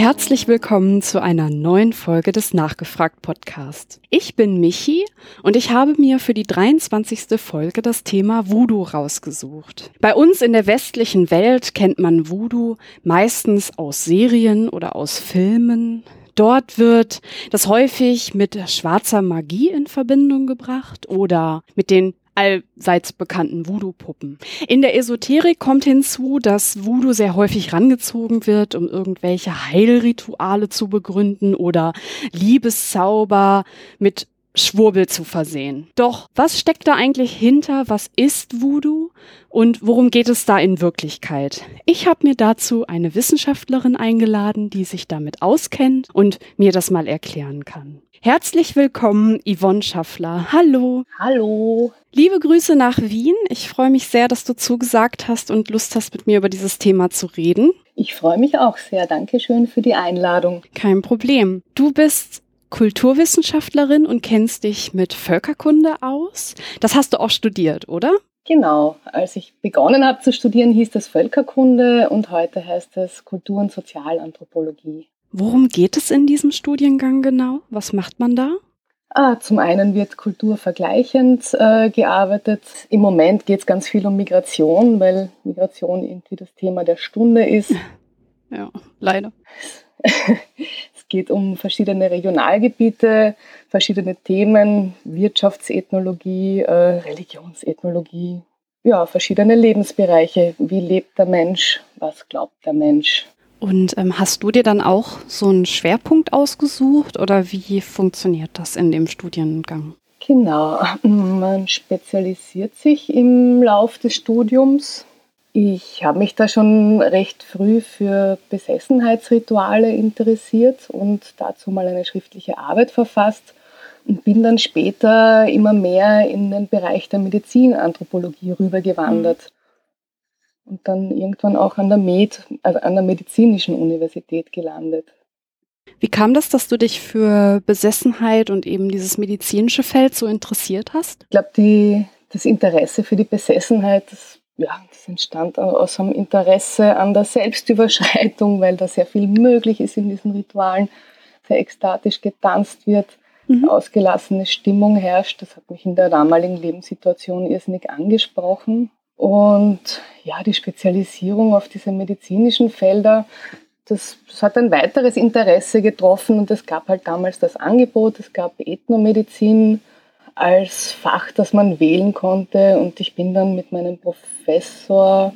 Herzlich willkommen zu einer neuen Folge des Nachgefragt Podcast. Ich bin Michi und ich habe mir für die 23. Folge das Thema Voodoo rausgesucht. Bei uns in der westlichen Welt kennt man Voodoo meistens aus Serien oder aus Filmen. Dort wird das häufig mit schwarzer Magie in Verbindung gebracht oder mit den allseits bekannten Voodoo-Puppen. In der Esoterik kommt hinzu, dass Voodoo sehr häufig rangezogen wird, um irgendwelche Heilrituale zu begründen oder Liebeszauber mit Schwurbel zu versehen. Doch was steckt da eigentlich hinter? Was ist Voodoo? Und worum geht es da in Wirklichkeit? Ich habe mir dazu eine Wissenschaftlerin eingeladen, die sich damit auskennt und mir das mal erklären kann. Herzlich willkommen, Yvonne Schaffler. Hallo. Hallo. Liebe Grüße nach Wien. Ich freue mich sehr, dass du zugesagt hast und Lust hast, mit mir über dieses Thema zu reden. Ich freue mich auch sehr. Dankeschön für die Einladung. Kein Problem. Du bist Kulturwissenschaftlerin und kennst dich mit Völkerkunde aus. Das hast du auch studiert, oder? Genau. Als ich begonnen habe zu studieren, hieß das Völkerkunde und heute heißt es Kultur- und Sozialanthropologie. Worum geht es in diesem Studiengang genau? Was macht man da? Ah, zum einen wird kulturvergleichend äh, gearbeitet. Im Moment geht es ganz viel um Migration, weil Migration irgendwie das Thema der Stunde ist. Ja, leider. es geht um verschiedene Regionalgebiete, verschiedene Themen, Wirtschaftsethnologie, äh, Religionsethnologie, ja, verschiedene Lebensbereiche. Wie lebt der Mensch? Was glaubt der Mensch? Und ähm, hast du dir dann auch so einen Schwerpunkt ausgesucht oder wie funktioniert das in dem Studiengang? Genau, man spezialisiert sich im Lauf des Studiums. Ich habe mich da schon recht früh für Besessenheitsrituale interessiert und dazu mal eine schriftliche Arbeit verfasst und bin dann später immer mehr in den Bereich der Medizinanthropologie rübergewandert mhm. und dann irgendwann auch an der Med, also an der medizinischen Universität gelandet. Wie kam das, dass du dich für Besessenheit und eben dieses medizinische Feld so interessiert hast? Ich glaube, das Interesse für die Besessenheit, das ja, das entstand aus einem Interesse an der Selbstüberschreitung, weil da sehr viel möglich ist in diesen Ritualen, sehr ekstatisch getanzt wird, mhm. ausgelassene Stimmung herrscht. Das hat mich in der damaligen Lebenssituation irrsinnig angesprochen. Und ja, die Spezialisierung auf diese medizinischen Felder, das, das, hat ein weiteres Interesse getroffen und es gab halt damals das Angebot, es gab Ethnomedizin, als Fach, das man wählen konnte. Und ich bin dann mit meinem Professor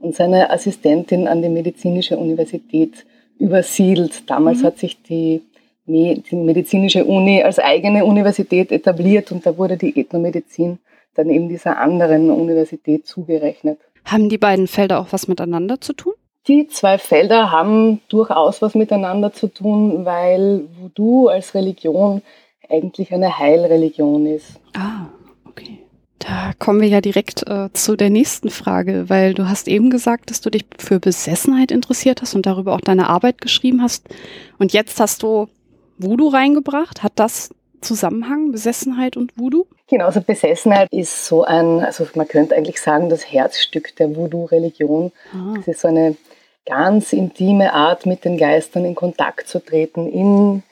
und seiner Assistentin an die Medizinische Universität übersiedelt. Damals mhm. hat sich die, die medizinische Uni als eigene Universität etabliert und da wurde die Ethnomedizin dann eben dieser anderen Universität zugerechnet. Haben die beiden Felder auch was miteinander zu tun? Die zwei Felder haben durchaus was miteinander zu tun, weil Voodoo als Religion eigentlich eine Heilreligion ist. Ah, okay. Da kommen wir ja direkt äh, zu der nächsten Frage, weil du hast eben gesagt, dass du dich für Besessenheit interessiert hast und darüber auch deine Arbeit geschrieben hast. Und jetzt hast du Voodoo reingebracht. Hat das Zusammenhang, Besessenheit und Voodoo? Genau, also Besessenheit ist so ein, also man könnte eigentlich sagen, das Herzstück der Voodoo-Religion. Ah. Es ist so eine ganz intime Art, mit den Geistern in Kontakt zu treten, in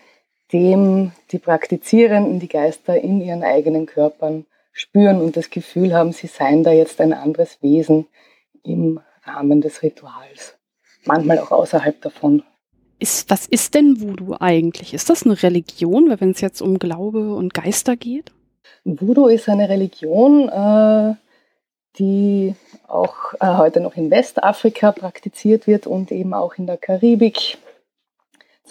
dem die Praktizierenden die Geister in ihren eigenen Körpern spüren und das Gefühl haben, sie seien da jetzt ein anderes Wesen im Rahmen des Rituals. Manchmal auch außerhalb davon. Ist, was ist denn Voodoo eigentlich? Ist das eine Religion, wenn es jetzt um Glaube und Geister geht? Voodoo ist eine Religion, äh, die auch äh, heute noch in Westafrika praktiziert wird und eben auch in der Karibik,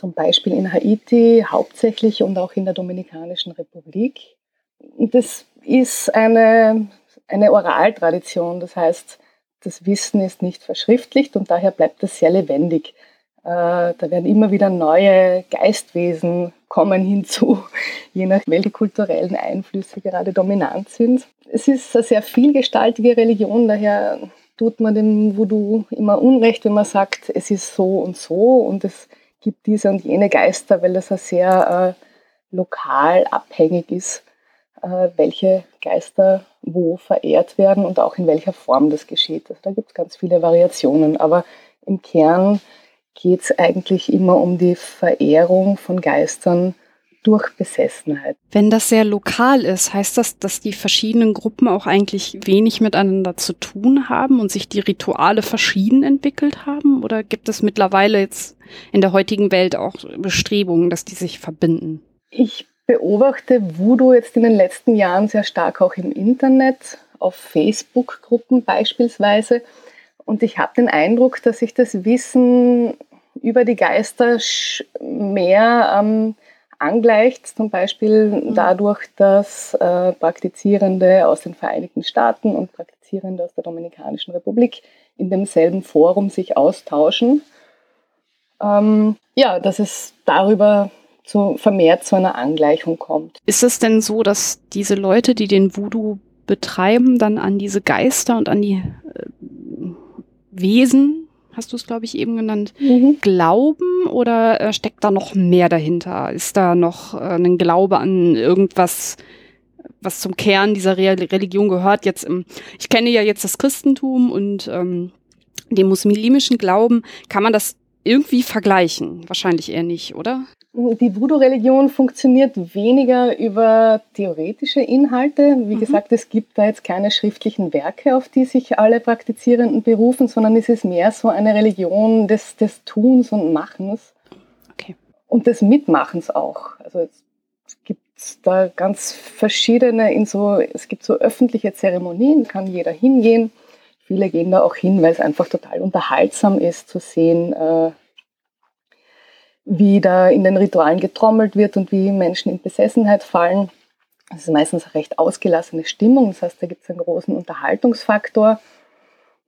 zum Beispiel in Haiti hauptsächlich und auch in der Dominikanischen Republik. Das ist eine, eine Oraltradition, das heißt, das Wissen ist nicht verschriftlicht und daher bleibt es sehr lebendig. Äh, da werden immer wieder neue Geistwesen kommen hinzu, je nach welche kulturellen Einflüsse gerade dominant sind. Es ist eine sehr vielgestaltige Religion, daher tut man dem Voodoo immer Unrecht, wenn man sagt, es ist so und so und es gibt diese und jene Geister, weil das ja sehr äh, lokal abhängig ist, äh, welche Geister wo verehrt werden und auch in welcher Form das geschieht. Also da gibt es ganz viele Variationen, aber im Kern geht es eigentlich immer um die Verehrung von Geistern durch Besessenheit. Wenn das sehr lokal ist, heißt das, dass die verschiedenen Gruppen auch eigentlich wenig miteinander zu tun haben und sich die Rituale verschieden entwickelt haben? Oder gibt es mittlerweile jetzt in der heutigen Welt auch Bestrebungen, dass die sich verbinden? Ich beobachte Voodoo jetzt in den letzten Jahren sehr stark auch im Internet, auf Facebook-Gruppen beispielsweise. Und ich habe den Eindruck, dass sich das Wissen über die Geister mehr ähm, angleicht, zum Beispiel mhm. dadurch, dass äh, Praktizierende aus den Vereinigten Staaten und Praktizierende aus der Dominikanischen Republik in demselben Forum sich austauschen. Ähm, ja, dass es darüber zu, vermehrt zu einer Angleichung kommt. Ist es denn so, dass diese Leute, die den Voodoo betreiben, dann an diese Geister und an die äh, Wesen hast du es, glaube ich, eben genannt, mhm. glauben oder äh, steckt da noch mehr dahinter? Ist da noch äh, ein Glaube an irgendwas, was zum Kern dieser Re Religion gehört? Jetzt im, ich kenne ja jetzt das Christentum und ähm, den muslimischen Glauben. Kann man das irgendwie vergleichen? Wahrscheinlich eher nicht, oder? Die Voodoo-Religion funktioniert weniger über theoretische Inhalte. Wie mhm. gesagt, es gibt da jetzt keine schriftlichen Werke, auf die sich alle Praktizierenden berufen, sondern es ist mehr so eine Religion des, des Tuns und Machens. Okay. Und des Mitmachens auch. Also es gibt da ganz verschiedene, in so, es gibt so öffentliche Zeremonien, kann jeder hingehen. Viele gehen da auch hin, weil es einfach total unterhaltsam ist zu sehen, äh, wie da in den Ritualen getrommelt wird und wie Menschen in Besessenheit fallen. Das ist meistens eine recht ausgelassene Stimmung, das heißt, da gibt es einen großen Unterhaltungsfaktor.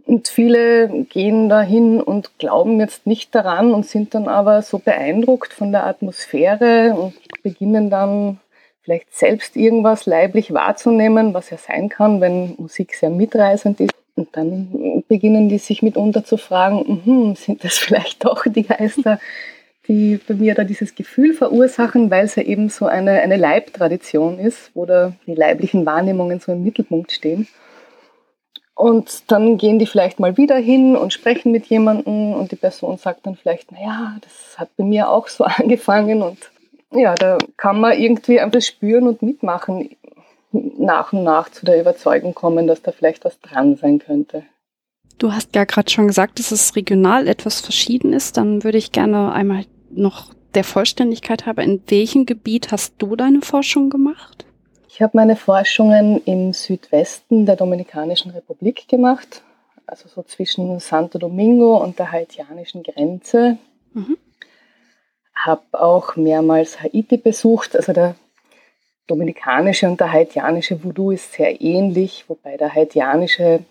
Und viele gehen dahin und glauben jetzt nicht daran und sind dann aber so beeindruckt von der Atmosphäre und beginnen dann vielleicht selbst irgendwas leiblich wahrzunehmen, was ja sein kann, wenn Musik sehr mitreißend ist. Und dann beginnen die sich mitunter zu fragen, hm, sind das vielleicht doch die Geister, die bei mir da dieses Gefühl verursachen, weil es ja eben so eine, eine Leibtradition ist, wo da die leiblichen Wahrnehmungen so im Mittelpunkt stehen. Und dann gehen die vielleicht mal wieder hin und sprechen mit jemandem und die Person sagt dann vielleicht, naja, das hat bei mir auch so angefangen und ja, da kann man irgendwie einfach spüren und mitmachen, nach und nach zu der Überzeugung kommen, dass da vielleicht was dran sein könnte. Du hast ja gerade schon gesagt, dass es regional etwas verschieden ist. Dann würde ich gerne einmal noch der Vollständigkeit habe, in welchem Gebiet hast du deine Forschung gemacht? Ich habe meine Forschungen im Südwesten der Dominikanischen Republik gemacht, also so zwischen Santo Domingo und der haitianischen Grenze. Mhm. Habe auch mehrmals Haiti besucht, also der dominikanische und der haitianische Voodoo ist sehr ähnlich, wobei der haitianische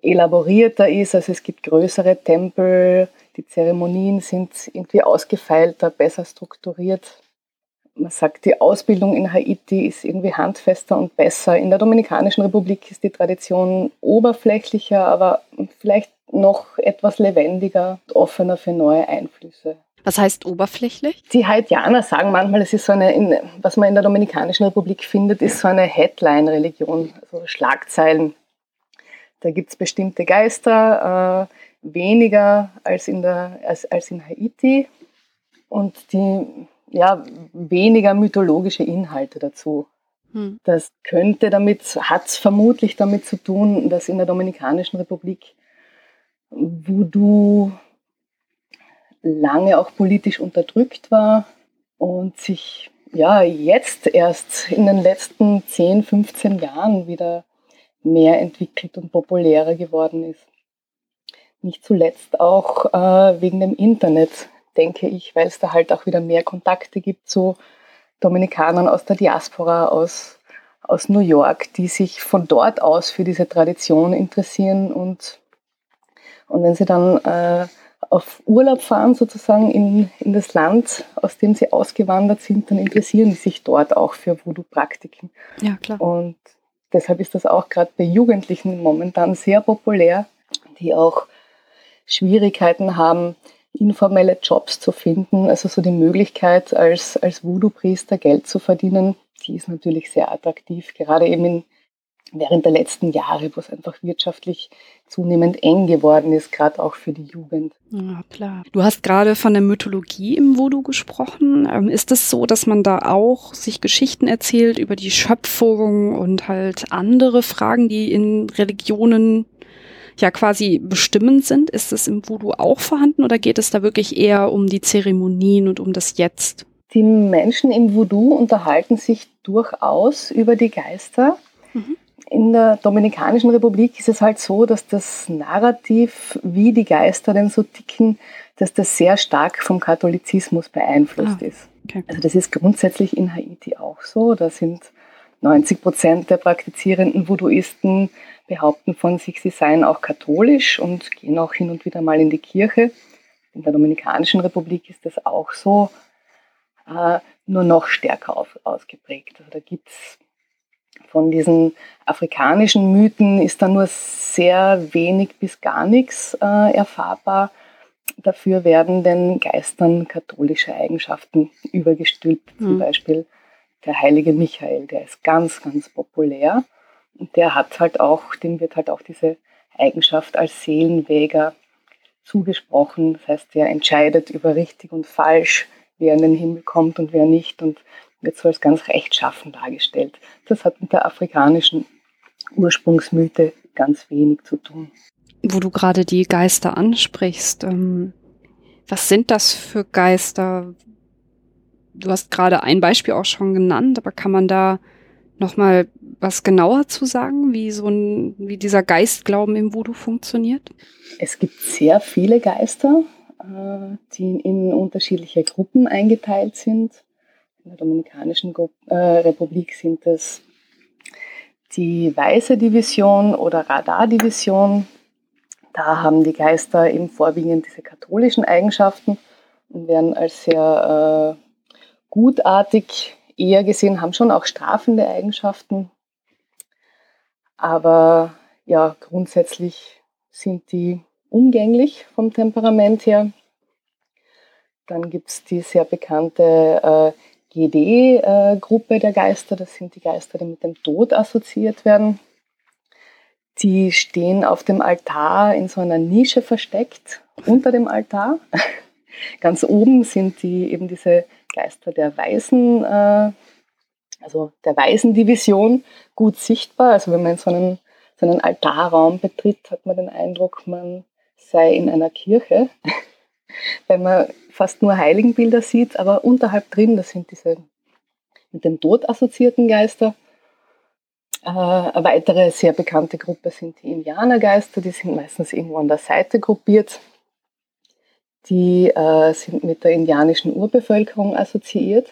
elaborierter ist, also es gibt größere Tempel, die Zeremonien sind irgendwie ausgefeilter, besser strukturiert. Man sagt, die Ausbildung in Haiti ist irgendwie handfester und besser. In der Dominikanischen Republik ist die Tradition oberflächlicher, aber vielleicht noch etwas lebendiger und offener für neue Einflüsse. Was heißt oberflächlich? Die Haitianer sagen manchmal, es ist so eine, in, was man in der Dominikanischen Republik findet, ist so eine Headline-Religion, also Schlagzeilen. Da gibt es bestimmte Geister, äh, weniger als in, der, als, als in Haiti und die ja, weniger mythologische Inhalte dazu. Hm. Das könnte damit, hat es vermutlich damit zu tun, dass in der Dominikanischen Republik Voodoo lange auch politisch unterdrückt war und sich ja jetzt erst in den letzten 10, 15 Jahren wieder mehr entwickelt und populärer geworden ist. Nicht zuletzt auch äh, wegen dem Internet, denke ich, weil es da halt auch wieder mehr Kontakte gibt zu Dominikanern aus der Diaspora, aus, aus New York, die sich von dort aus für diese Tradition interessieren und, und wenn sie dann äh, auf Urlaub fahren, sozusagen in, in das Land, aus dem sie ausgewandert sind, dann interessieren sie sich dort auch für Voodoo-Praktiken. Ja, klar. Und deshalb ist das auch gerade bei Jugendlichen momentan sehr populär, die auch Schwierigkeiten haben, informelle Jobs zu finden. Also so die Möglichkeit, als, als Voodoo-Priester Geld zu verdienen, die ist natürlich sehr attraktiv, gerade eben in, während der letzten Jahre, wo es einfach wirtschaftlich zunehmend eng geworden ist, gerade auch für die Jugend. Ja, klar. Du hast gerade von der Mythologie im Voodoo gesprochen. Ähm, ist es so, dass man da auch sich Geschichten erzählt über die Schöpfung und halt andere Fragen, die in Religionen ja quasi bestimmend sind? Ist es im Voodoo auch vorhanden oder geht es da wirklich eher um die Zeremonien und um das Jetzt? Die Menschen im Voodoo unterhalten sich durchaus über die Geister. Mhm in der Dominikanischen Republik ist es halt so, dass das Narrativ, wie die Geister denn so ticken, dass das sehr stark vom Katholizismus beeinflusst ah, ist. Okay. Also das ist grundsätzlich in Haiti auch so. Da sind 90 Prozent der praktizierenden Voodooisten behaupten von sich, sie seien auch katholisch und gehen auch hin und wieder mal in die Kirche. In der Dominikanischen Republik ist das auch so, äh, nur noch stärker ausgeprägt. Also da gibt es von diesen afrikanischen Mythen ist da nur sehr wenig bis gar nichts äh, erfahrbar. Dafür werden den Geistern katholische Eigenschaften übergestülpt. Mhm. Zum Beispiel der heilige Michael, der ist ganz, ganz populär. Und der hat halt auch, dem wird halt auch diese Eigenschaft als Seelenwäger zugesprochen. Das heißt, der entscheidet über richtig und falsch, wer in den Himmel kommt und wer nicht. Und wird so als ganz rechtschaffen dargestellt. Das hat mit der afrikanischen Ursprungsmythe ganz wenig zu tun. Wo du gerade die Geister ansprichst, ähm, was sind das für Geister? Du hast gerade ein Beispiel auch schon genannt, aber kann man da noch mal was genauer zu sagen, wie so ein, wie dieser Geistglauben im Voodoo funktioniert? Es gibt sehr viele Geister, äh, die in unterschiedliche Gruppen eingeteilt sind. In der Dominikanischen äh, Republik sind es die Weiße Division oder Radardivision. Da haben die Geister eben vorwiegend diese katholischen Eigenschaften und werden als sehr äh, gutartig eher gesehen, haben schon auch strafende Eigenschaften. Aber ja, grundsätzlich sind die umgänglich vom Temperament her. Dann gibt es die sehr bekannte äh, GD-Gruppe der Geister. Das sind die Geister, die mit dem Tod assoziiert werden. Die stehen auf dem Altar in so einer Nische versteckt, unter dem Altar. Ganz oben sind die eben diese Geister der Weisen, äh, also der Waisendivision, gut sichtbar. Also wenn man so einen, so einen Altarraum betritt, hat man den Eindruck, man sei in einer Kirche. wenn man fast nur Heiligenbilder sieht, aber unterhalb drin, das sind diese mit dem Tod assoziierten Geister. Äh, eine weitere sehr bekannte Gruppe sind die Indianergeister, die sind meistens irgendwo an der Seite gruppiert. Die äh, sind mit der indianischen Urbevölkerung assoziiert,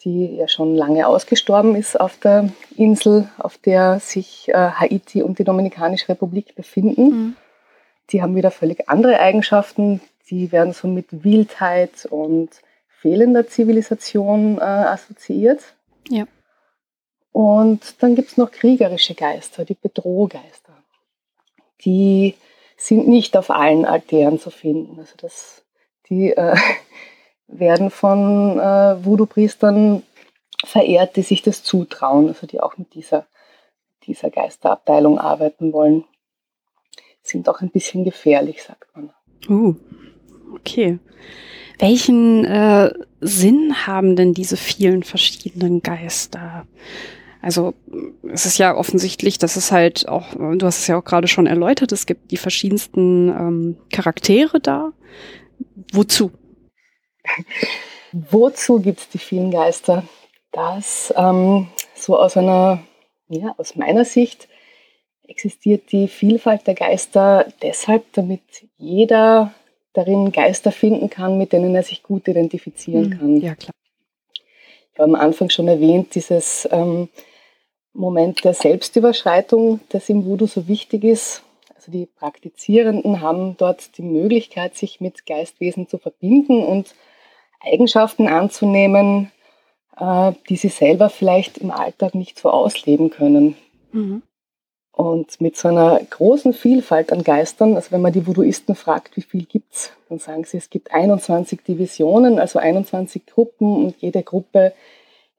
die ja schon lange ausgestorben ist auf der Insel, auf der sich äh, Haiti und die Dominikanische Republik befinden. Mhm. Die haben wieder völlig andere Eigenschaften die werden so mit Wildheit und fehlender Zivilisation äh, assoziiert. Ja. Und dann gibt es noch kriegerische Geister, die Bedrohgeister. Die sind nicht auf allen Altären zu finden. Also das, die äh, werden von äh, Voodoo-Priestern verehrt, die sich das zutrauen, also die auch mit dieser, dieser Geisterabteilung arbeiten wollen. Sind auch ein bisschen gefährlich, sagt man. Uh, Okay. Welchen äh, Sinn haben denn diese vielen verschiedenen Geister? Also es ist ja offensichtlich, dass es halt auch, du hast es ja auch gerade schon erläutert, es gibt die verschiedensten ähm, Charaktere da. Wozu? Wozu gibt es die vielen Geister? Das ähm, so aus einer, ja, aus meiner Sicht existiert die Vielfalt der Geister deshalb, damit jeder darin Geister finden kann, mit denen er sich gut identifizieren mhm. kann. Ja, klar. Ich habe am Anfang schon erwähnt, dieses ähm, Moment der Selbstüberschreitung, das im Voodoo so wichtig ist. Also die Praktizierenden haben dort die Möglichkeit, sich mit Geistwesen zu verbinden und Eigenschaften anzunehmen, äh, die sie selber vielleicht im Alltag nicht so ausleben können. Mhm. Und mit so einer großen Vielfalt an Geistern, also wenn man die Voodooisten fragt, wie viel gibt's, dann sagen sie, es gibt 21 Divisionen, also 21 Gruppen und jede Gruppe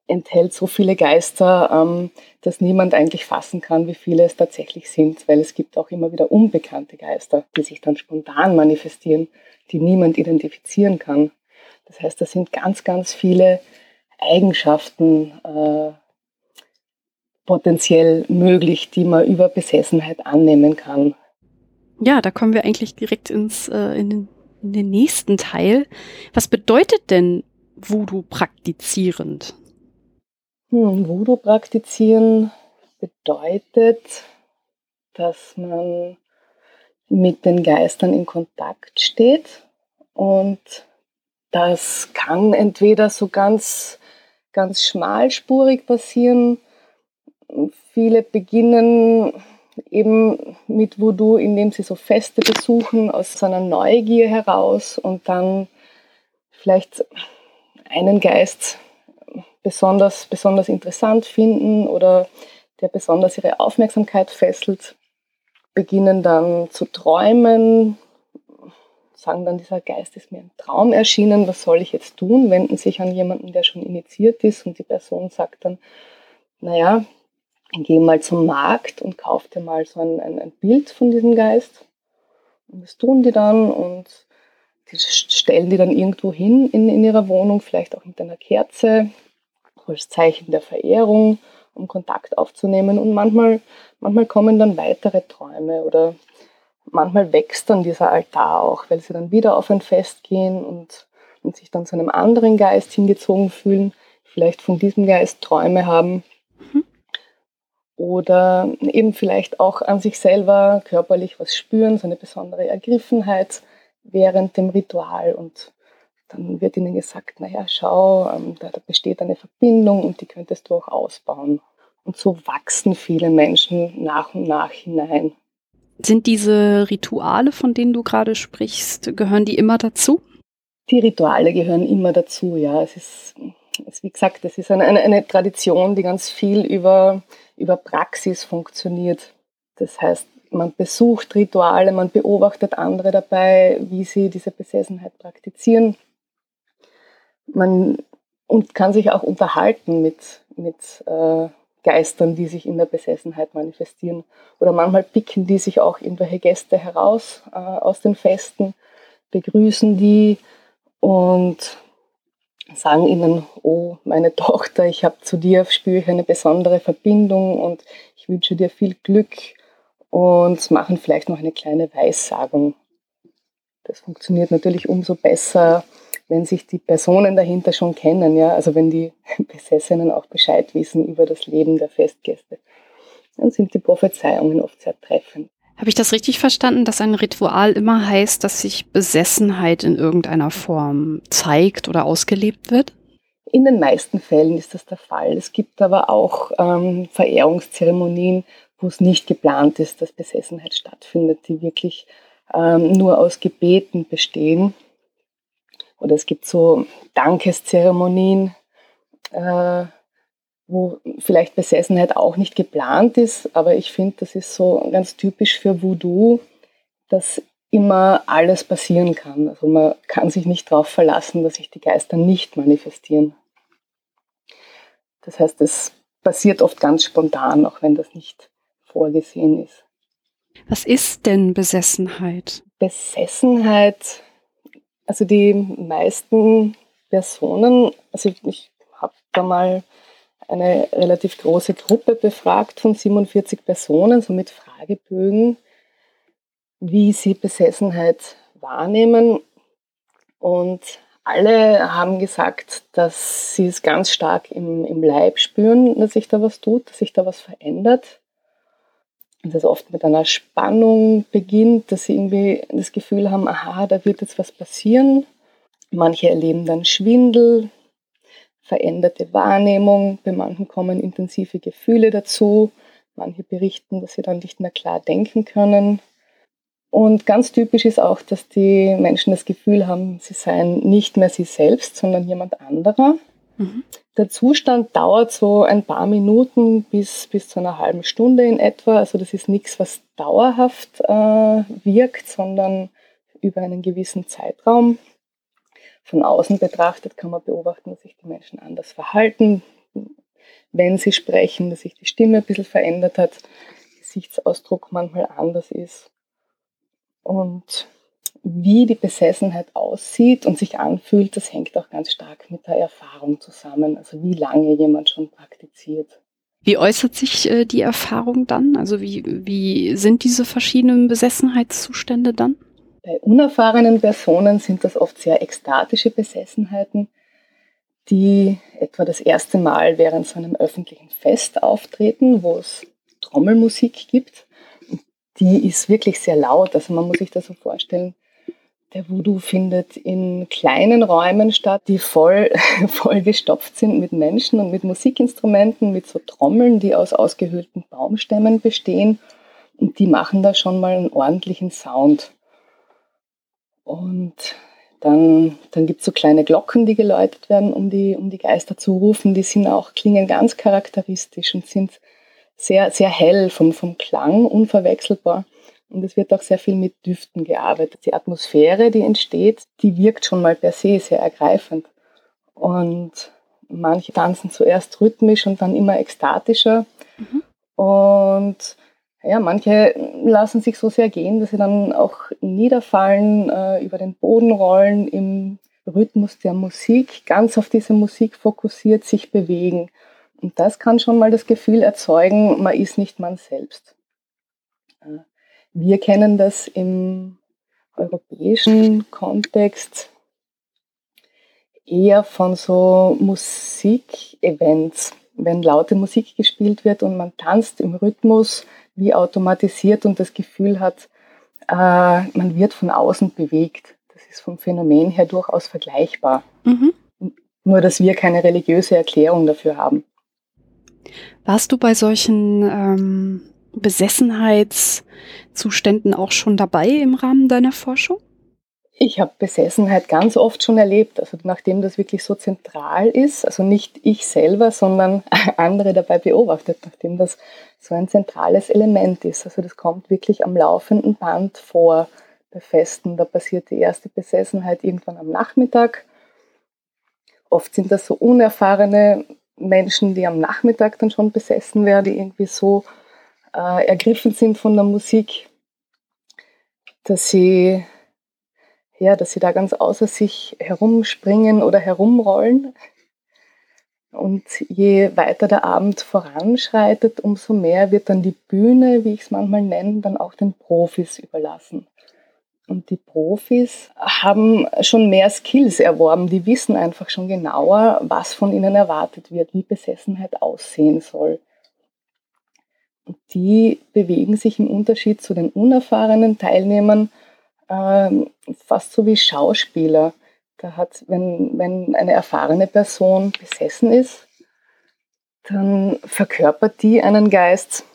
enthält so viele Geister, ähm, dass niemand eigentlich fassen kann, wie viele es tatsächlich sind, weil es gibt auch immer wieder unbekannte Geister, die sich dann spontan manifestieren, die niemand identifizieren kann. Das heißt, das sind ganz, ganz viele Eigenschaften äh, potenziell möglich, die man über Besessenheit annehmen kann. Ja, da kommen wir eigentlich direkt ins, äh, in, den, in den nächsten Teil. Was bedeutet denn Voodoo praktizierend? Hm, Voodoo praktizieren bedeutet, dass man mit den Geistern in Kontakt steht und das kann entweder so ganz, ganz schmalspurig passieren. Viele beginnen eben mit Voodoo, indem sie so Feste besuchen aus seiner Neugier heraus und dann vielleicht einen Geist besonders, besonders interessant finden oder der besonders ihre Aufmerksamkeit fesselt, beginnen dann zu träumen, sagen dann, dieser Geist ist mir ein Traum erschienen, was soll ich jetzt tun? Wenden sich an jemanden, der schon initiiert ist und die Person sagt dann, naja, geh mal zum Markt und kauf dir mal so ein, ein, ein Bild von diesem Geist. Und das tun die dann und die stellen die dann irgendwo hin in, in ihrer Wohnung, vielleicht auch mit einer Kerze, als Zeichen der Verehrung, um Kontakt aufzunehmen. Und manchmal, manchmal kommen dann weitere Träume oder manchmal wächst dann dieser Altar auch, weil sie dann wieder auf ein Fest gehen und, und sich dann zu einem anderen Geist hingezogen fühlen, vielleicht von diesem Geist Träume haben. Mhm. Oder eben vielleicht auch an sich selber körperlich was spüren, so eine besondere Ergriffenheit während dem Ritual. Und dann wird ihnen gesagt, naja, schau, ähm, da, da besteht eine Verbindung und die könntest du auch ausbauen. Und so wachsen viele Menschen nach und nach hinein. Sind diese Rituale, von denen du gerade sprichst, gehören die immer dazu? Die Rituale gehören immer dazu, ja. Es ist, wie gesagt, es ist eine, eine, eine Tradition, die ganz viel über, über Praxis funktioniert. Das heißt, man besucht Rituale, man beobachtet andere dabei, wie sie diese Besessenheit praktizieren man und kann sich auch unterhalten mit, mit äh, Geistern, die sich in der Besessenheit manifestieren. Oder manchmal picken die sich auch irgendwelche Gäste heraus äh, aus den Festen, begrüßen die und sagen ihnen, oh, meine Tochter, ich habe zu dir, spüre ich eine besondere Verbindung und ich wünsche dir viel Glück und machen vielleicht noch eine kleine Weissagung. Das funktioniert natürlich umso besser, wenn sich die Personen dahinter schon kennen, ja, also wenn die Besessenen auch Bescheid wissen über das Leben der Festgäste, dann sind die Prophezeiungen oft sehr treffend. Habe ich das richtig verstanden, dass ein Ritual immer heißt, dass sich Besessenheit in irgendeiner Form zeigt oder ausgelebt wird? In den meisten Fällen ist das der Fall. Es gibt aber auch ähm, Verehrungszeremonien, wo es nicht geplant ist, dass Besessenheit stattfindet, die wirklich ähm, nur aus Gebeten bestehen oder es gibt so Dankeszeremonien, äh, wo vielleicht Besessenheit auch nicht geplant ist, aber ich finde, das ist so ganz typisch für Voodoo, dass immer alles passieren kann. Also man kann sich nicht darauf verlassen, dass sich die Geister nicht manifestieren. Das heißt, es passiert oft ganz spontan, auch wenn das nicht vorgesehen ist. Was ist denn Besessenheit? Besessenheit also die meisten Personen, also ich, ich habe da mal eine relativ große Gruppe befragt von 47 Personen, so mit Fragebögen, wie sie Besessenheit wahrnehmen. Und alle haben gesagt, dass sie es ganz stark im, im Leib spüren, dass sich da was tut, dass sich da was verändert das oft mit einer Spannung beginnt, dass sie irgendwie das Gefühl haben, aha, da wird jetzt was passieren. Manche erleben dann Schwindel, veränderte Wahrnehmung, bei manchen kommen intensive Gefühle dazu, manche berichten, dass sie dann nicht mehr klar denken können. Und ganz typisch ist auch, dass die Menschen das Gefühl haben, sie seien nicht mehr sie selbst, sondern jemand anderer. Mhm. Der Zustand dauert so ein paar Minuten bis, bis zu einer halben Stunde in etwa. Also das ist nichts, was dauerhaft äh, wirkt, sondern über einen gewissen Zeitraum. Von außen betrachtet kann man beobachten, dass sich die Menschen anders verhalten, wenn sie sprechen, dass sich die Stimme ein bisschen verändert hat, Gesichtsausdruck manchmal anders ist. Und wie die Besessenheit aussieht und sich anfühlt, das hängt auch ganz stark mit der Erfahrung zusammen, also wie lange jemand schon praktiziert. Wie äußert sich äh, die Erfahrung dann? Also wie, wie sind diese verschiedenen Besessenheitszustände dann? Bei unerfahrenen Personen sind das oft sehr ekstatische Besessenheiten, die etwa das erste Mal während so einem öffentlichen Fest auftreten, wo es Trommelmusik gibt. Die ist wirklich sehr laut. Also man muss sich das so vorstellen, der Voodoo findet in kleinen Räumen statt, die voll, voll gestopft sind mit Menschen und mit Musikinstrumenten, mit so Trommeln, die aus ausgehöhlten Baumstämmen bestehen. Und die machen da schon mal einen ordentlichen Sound. Und dann, dann gibt es so kleine Glocken, die geläutet werden, um die, um die Geister zu rufen. Die sind auch, klingen ganz charakteristisch und sind sehr, sehr hell vom, vom Klang, unverwechselbar. Und es wird auch sehr viel mit Düften gearbeitet. Die Atmosphäre, die entsteht, die wirkt schon mal per se sehr ergreifend. Und manche tanzen zuerst rhythmisch und dann immer ekstatischer. Mhm. Und ja, manche lassen sich so sehr gehen, dass sie dann auch niederfallen, äh, über den Boden rollen, im Rhythmus der Musik, ganz auf diese Musik fokussiert, sich bewegen. Und das kann schon mal das Gefühl erzeugen, man ist nicht man selbst. Äh, wir kennen das im europäischen Kontext eher von so Musikevents, wenn laute Musik gespielt wird und man tanzt im Rhythmus wie automatisiert und das Gefühl hat, äh, man wird von außen bewegt. Das ist vom Phänomen her durchaus vergleichbar. Mhm. Nur, dass wir keine religiöse Erklärung dafür haben. Warst du bei solchen ähm, Besessenheitszuständen auch schon dabei im Rahmen deiner Forschung? Ich habe Besessenheit ganz oft schon erlebt, also nachdem das wirklich so zentral ist, also nicht ich selber, sondern andere dabei beobachtet, nachdem das so ein zentrales Element ist. Also das kommt wirklich am laufenden Band vor bei Festen. Da passiert die erste Besessenheit irgendwann am Nachmittag. Oft sind das so unerfahrene Menschen, die am Nachmittag dann schon besessen werden, die irgendwie so äh, ergriffen sind von der Musik, dass sie, ja, dass sie da ganz außer sich herumspringen oder herumrollen. Und je weiter der Abend voranschreitet, umso mehr wird dann die Bühne, wie ich es manchmal nenne, dann auch den Profis überlassen. Und die Profis haben schon mehr Skills erworben. Die wissen einfach schon genauer, was von ihnen erwartet wird, wie Besessenheit aussehen soll. Und die bewegen sich im Unterschied zu den unerfahrenen Teilnehmern äh, fast so wie Schauspieler. Da hat, wenn, wenn eine erfahrene Person besessen ist, dann verkörpert die einen Geist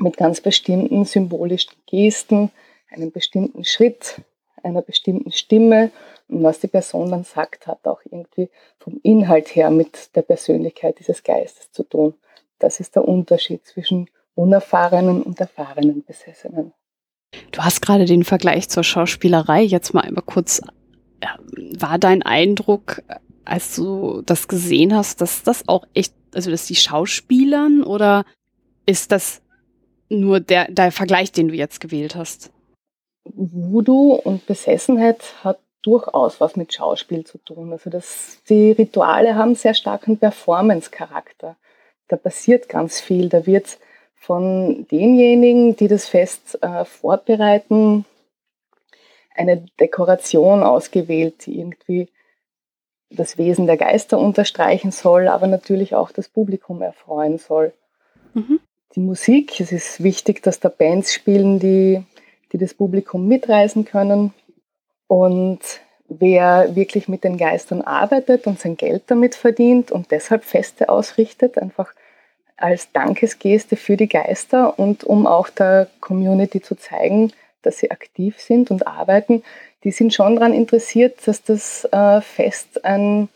mit ganz bestimmten symbolischen Gesten, einem bestimmten Schritt, einer bestimmten Stimme. Und was die Person dann sagt, hat auch irgendwie vom Inhalt her mit der Persönlichkeit dieses Geistes zu tun. Das ist der Unterschied zwischen unerfahrenen und erfahrenen Besessenen. Du hast gerade den Vergleich zur Schauspielerei jetzt mal einmal kurz. War dein Eindruck, als du das gesehen hast, dass das auch echt, also dass die Schauspielern oder ist das nur der, der Vergleich, den du jetzt gewählt hast? Voodoo und Besessenheit hat durchaus was mit Schauspiel zu tun. Also das, die Rituale haben sehr starken Performance-Charakter. Da passiert ganz viel. Da wird von denjenigen, die das Fest äh, vorbereiten, eine Dekoration ausgewählt, die irgendwie das Wesen der Geister unterstreichen soll, aber natürlich auch das Publikum erfreuen soll. Mhm. Die Musik, es ist wichtig, dass da Bands spielen, die, die das Publikum mitreisen können. Und wer wirklich mit den Geistern arbeitet und sein Geld damit verdient und deshalb Feste ausrichtet, einfach als Dankesgeste für die Geister und um auch der Community zu zeigen, dass sie aktiv sind und arbeiten, die sind schon daran interessiert, dass das äh, Fest ein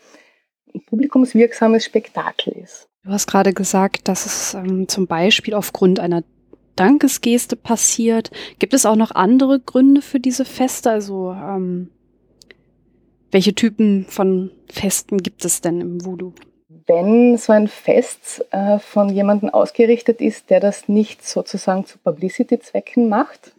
publikumswirksames Spektakel ist. Du hast gerade gesagt, dass es ähm, zum Beispiel aufgrund einer Dankesgeste passiert. Gibt es auch noch andere Gründe für diese Feste? Also ähm, welche Typen von Festen gibt es denn im Voodoo? Wenn so ein Fest äh, von jemandem ausgerichtet ist, der das nicht sozusagen zu Publicity-Zwecken macht,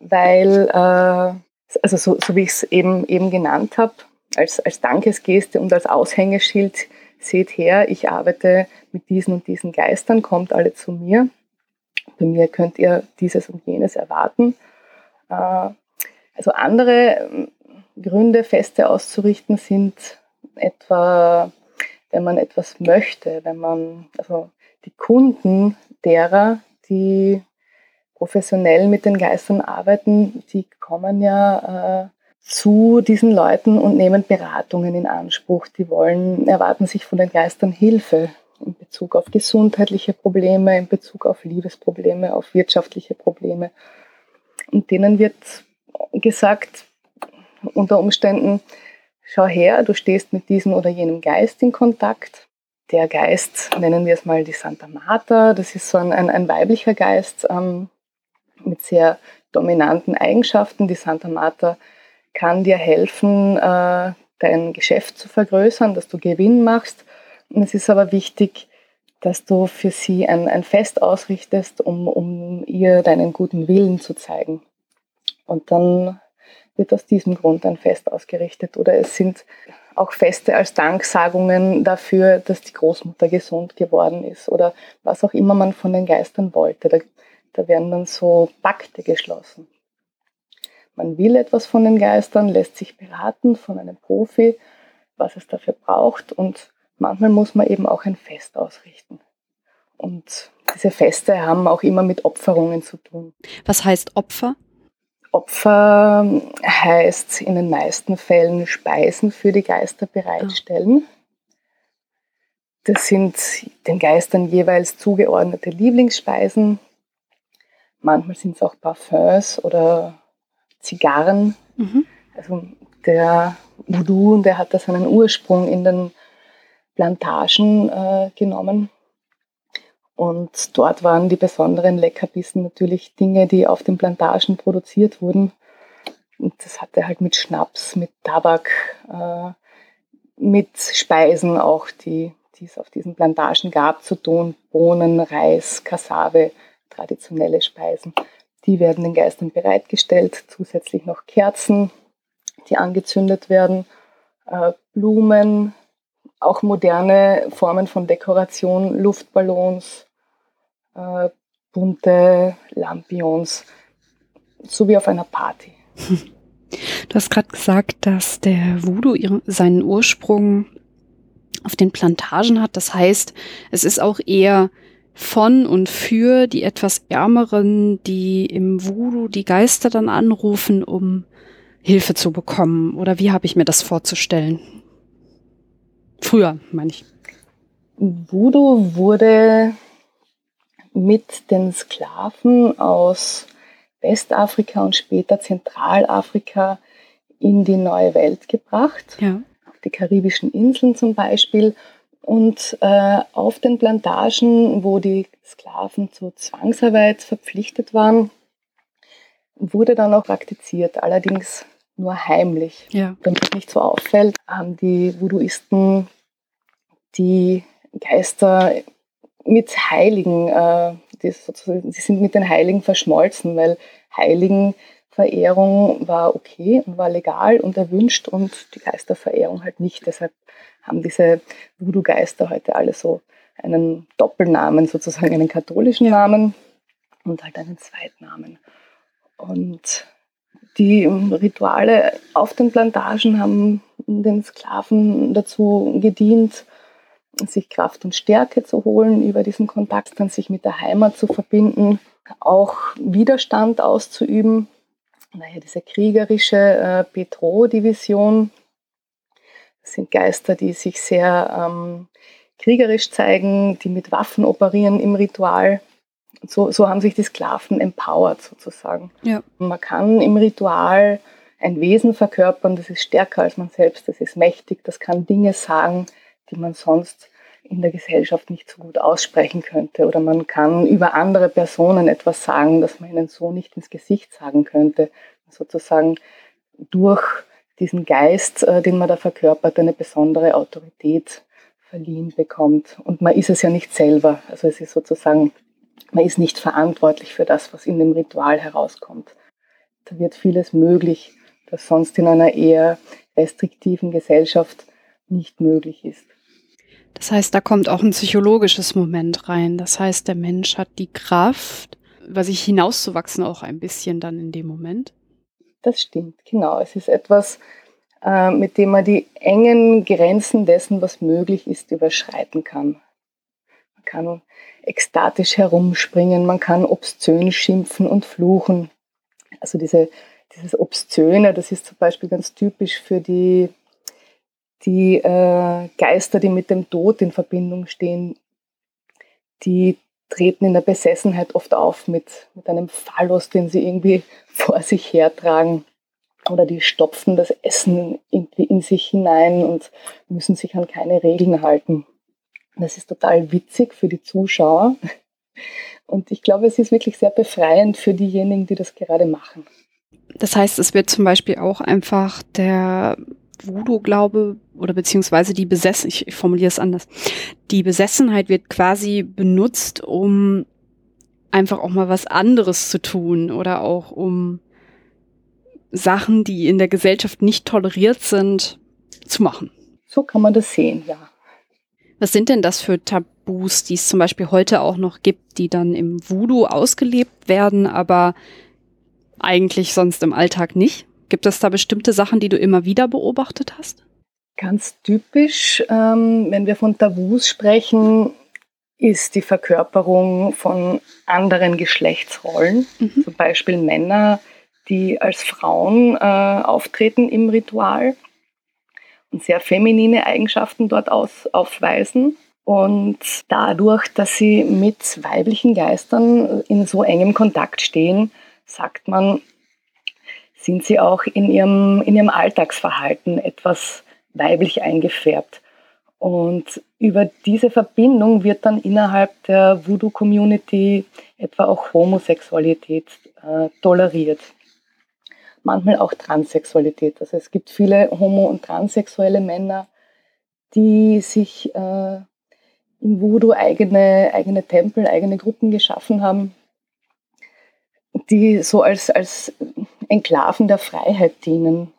weil, äh, also so, so wie ich es eben, eben genannt habe, als, als Dankesgeste und als Aushängeschild, seht her, ich arbeite mit diesen und diesen Geistern, kommt alle zu mir. Bei mir könnt ihr dieses und jenes erwarten. Äh, also andere ähm, Gründe, Feste auszurichten, sind etwa, wenn man etwas möchte, wenn man, also die Kunden derer, die professionell mit den Geistern arbeiten, die kommen ja äh, zu diesen Leuten und nehmen Beratungen in Anspruch. Die wollen, erwarten sich von den Geistern Hilfe in Bezug auf gesundheitliche Probleme, in Bezug auf Liebesprobleme, auf wirtschaftliche Probleme. Und denen wird gesagt, unter Umständen, schau her, du stehst mit diesem oder jenem Geist in Kontakt. Der Geist, nennen wir es mal die Santa Marta, das ist so ein, ein, ein weiblicher Geist ähm, mit sehr dominanten Eigenschaften. Die Santa Marta kann dir helfen, äh, dein Geschäft zu vergrößern, dass du Gewinn machst. Und es ist aber wichtig, dass du für sie ein, ein Fest ausrichtest, um, um ihr deinen guten Willen zu zeigen. Und dann wird aus diesem Grund ein Fest ausgerichtet. Oder es sind auch Feste als Danksagungen dafür, dass die Großmutter gesund geworden ist oder was auch immer man von den Geistern wollte. Da, da werden dann so Pakte geschlossen. Man will etwas von den Geistern, lässt sich beraten von einem Profi, was es dafür braucht und manchmal muss man eben auch ein Fest ausrichten. Und diese Feste haben auch immer mit Opferungen zu tun. Was heißt Opfer? Opfer heißt in den meisten Fällen Speisen für die Geister bereitstellen. Das sind den Geistern jeweils zugeordnete Lieblingsspeisen. Manchmal sind es auch Parfums oder Zigarren. Mhm. Also der Voodoo, der hat da seinen Ursprung in den Plantagen äh, genommen. Und dort waren die besonderen Leckerbissen natürlich Dinge, die auf den Plantagen produziert wurden. Und das hatte halt mit Schnaps, mit Tabak, äh, mit Speisen auch, die, die es auf diesen Plantagen gab, zu tun. Bohnen, Reis, Kassave, traditionelle Speisen. Die werden den Geistern bereitgestellt. Zusätzlich noch Kerzen, die angezündet werden, äh, Blumen, auch moderne Formen von Dekoration, Luftballons, äh, bunte Lampions, so wie auf einer Party. Du hast gerade gesagt, dass der Voodoo seinen Ursprung auf den Plantagen hat. Das heißt, es ist auch eher von und für die etwas Ärmeren, die im Voodoo die Geister dann anrufen, um Hilfe zu bekommen? Oder wie habe ich mir das vorzustellen? Früher, meine ich. Voodoo wurde mit den Sklaven aus Westafrika und später Zentralafrika in die neue Welt gebracht. Ja. Auf die karibischen Inseln zum Beispiel und äh, auf den Plantagen, wo die Sklaven zur Zwangsarbeit verpflichtet waren, wurde dann auch praktiziert, allerdings nur heimlich. Ja. Damit es nicht so auffällt, haben die Voodooisten die Geister mit Heiligen, äh, die, die sind mit den Heiligen verschmolzen, weil Heiligenverehrung war okay und war legal und erwünscht und die Geisterverehrung halt nicht. Deshalb haben diese Voodoo-Geister heute alle so einen Doppelnamen, sozusagen einen katholischen Namen und halt einen Zweitnamen. Und die Rituale auf den Plantagen haben den Sklaven dazu gedient, sich Kraft und Stärke zu holen über diesen Kontakt, dann sich mit der Heimat zu verbinden, auch Widerstand auszuüben. Daher diese kriegerische äh, Petro-Division, sind Geister, die sich sehr ähm, kriegerisch zeigen, die mit Waffen operieren im Ritual. So, so haben sich die Sklaven empowered sozusagen. Ja. Man kann im Ritual ein Wesen verkörpern, das ist stärker als man selbst, das ist mächtig, das kann Dinge sagen, die man sonst in der Gesellschaft nicht so gut aussprechen könnte. Oder man kann über andere Personen etwas sagen, das man ihnen so nicht ins Gesicht sagen könnte. Sozusagen durch diesen Geist, äh, den man da verkörpert, eine besondere Autorität verliehen bekommt. Und man ist es ja nicht selber. Also es ist sozusagen, man ist nicht verantwortlich für das, was in dem Ritual herauskommt. Da wird vieles möglich, das sonst in einer eher restriktiven Gesellschaft nicht möglich ist. Das heißt, da kommt auch ein psychologisches Moment rein. Das heißt, der Mensch hat die Kraft, über sich hinauszuwachsen, auch ein bisschen dann in dem Moment. Das stimmt, genau. Es ist etwas, äh, mit dem man die engen Grenzen dessen, was möglich ist, überschreiten kann. Man kann ekstatisch herumspringen, man kann obszön schimpfen und fluchen. Also diese, dieses Obszöne, das ist zum Beispiel ganz typisch für die, die äh, Geister, die mit dem Tod in Verbindung stehen. Die treten in der Besessenheit oft auf mit, mit einem Phallus, den sie irgendwie vor sich hertragen oder die stopfen das Essen irgendwie in sich hinein und müssen sich an keine Regeln halten. Das ist total witzig für die Zuschauer. Und ich glaube, es ist wirklich sehr befreiend für diejenigen, die das gerade machen. Das heißt, es wird zum Beispiel auch einfach der Voodoo-Glaube oder beziehungsweise die Besessenheit, ich, ich formuliere es anders, die Besessenheit wird quasi benutzt, um einfach auch mal was anderes zu tun oder auch um Sachen, die in der Gesellschaft nicht toleriert sind, zu machen. So kann man das sehen, ja. Was sind denn das für Tabus, die es zum Beispiel heute auch noch gibt, die dann im Voodoo ausgelebt werden, aber eigentlich sonst im Alltag nicht? Gibt es da bestimmte Sachen, die du immer wieder beobachtet hast? Ganz typisch, ähm, wenn wir von Tabus sprechen, ist die Verkörperung von anderen Geschlechtsrollen. Mhm. Zum Beispiel Männer die als Frauen äh, auftreten im Ritual und sehr feminine Eigenschaften dort aus, aufweisen. Und dadurch, dass sie mit weiblichen Geistern in so engem Kontakt stehen, sagt man, sind sie auch in ihrem, in ihrem Alltagsverhalten etwas weiblich eingefärbt. Und über diese Verbindung wird dann innerhalb der Voodoo-Community etwa auch Homosexualität äh, toleriert manchmal auch Transsexualität. Also es gibt viele homo- und transsexuelle Männer, die sich äh, im Voodoo eigene, eigene Tempel, eigene Gruppen geschaffen haben, die so als, als Enklaven der Freiheit dienen.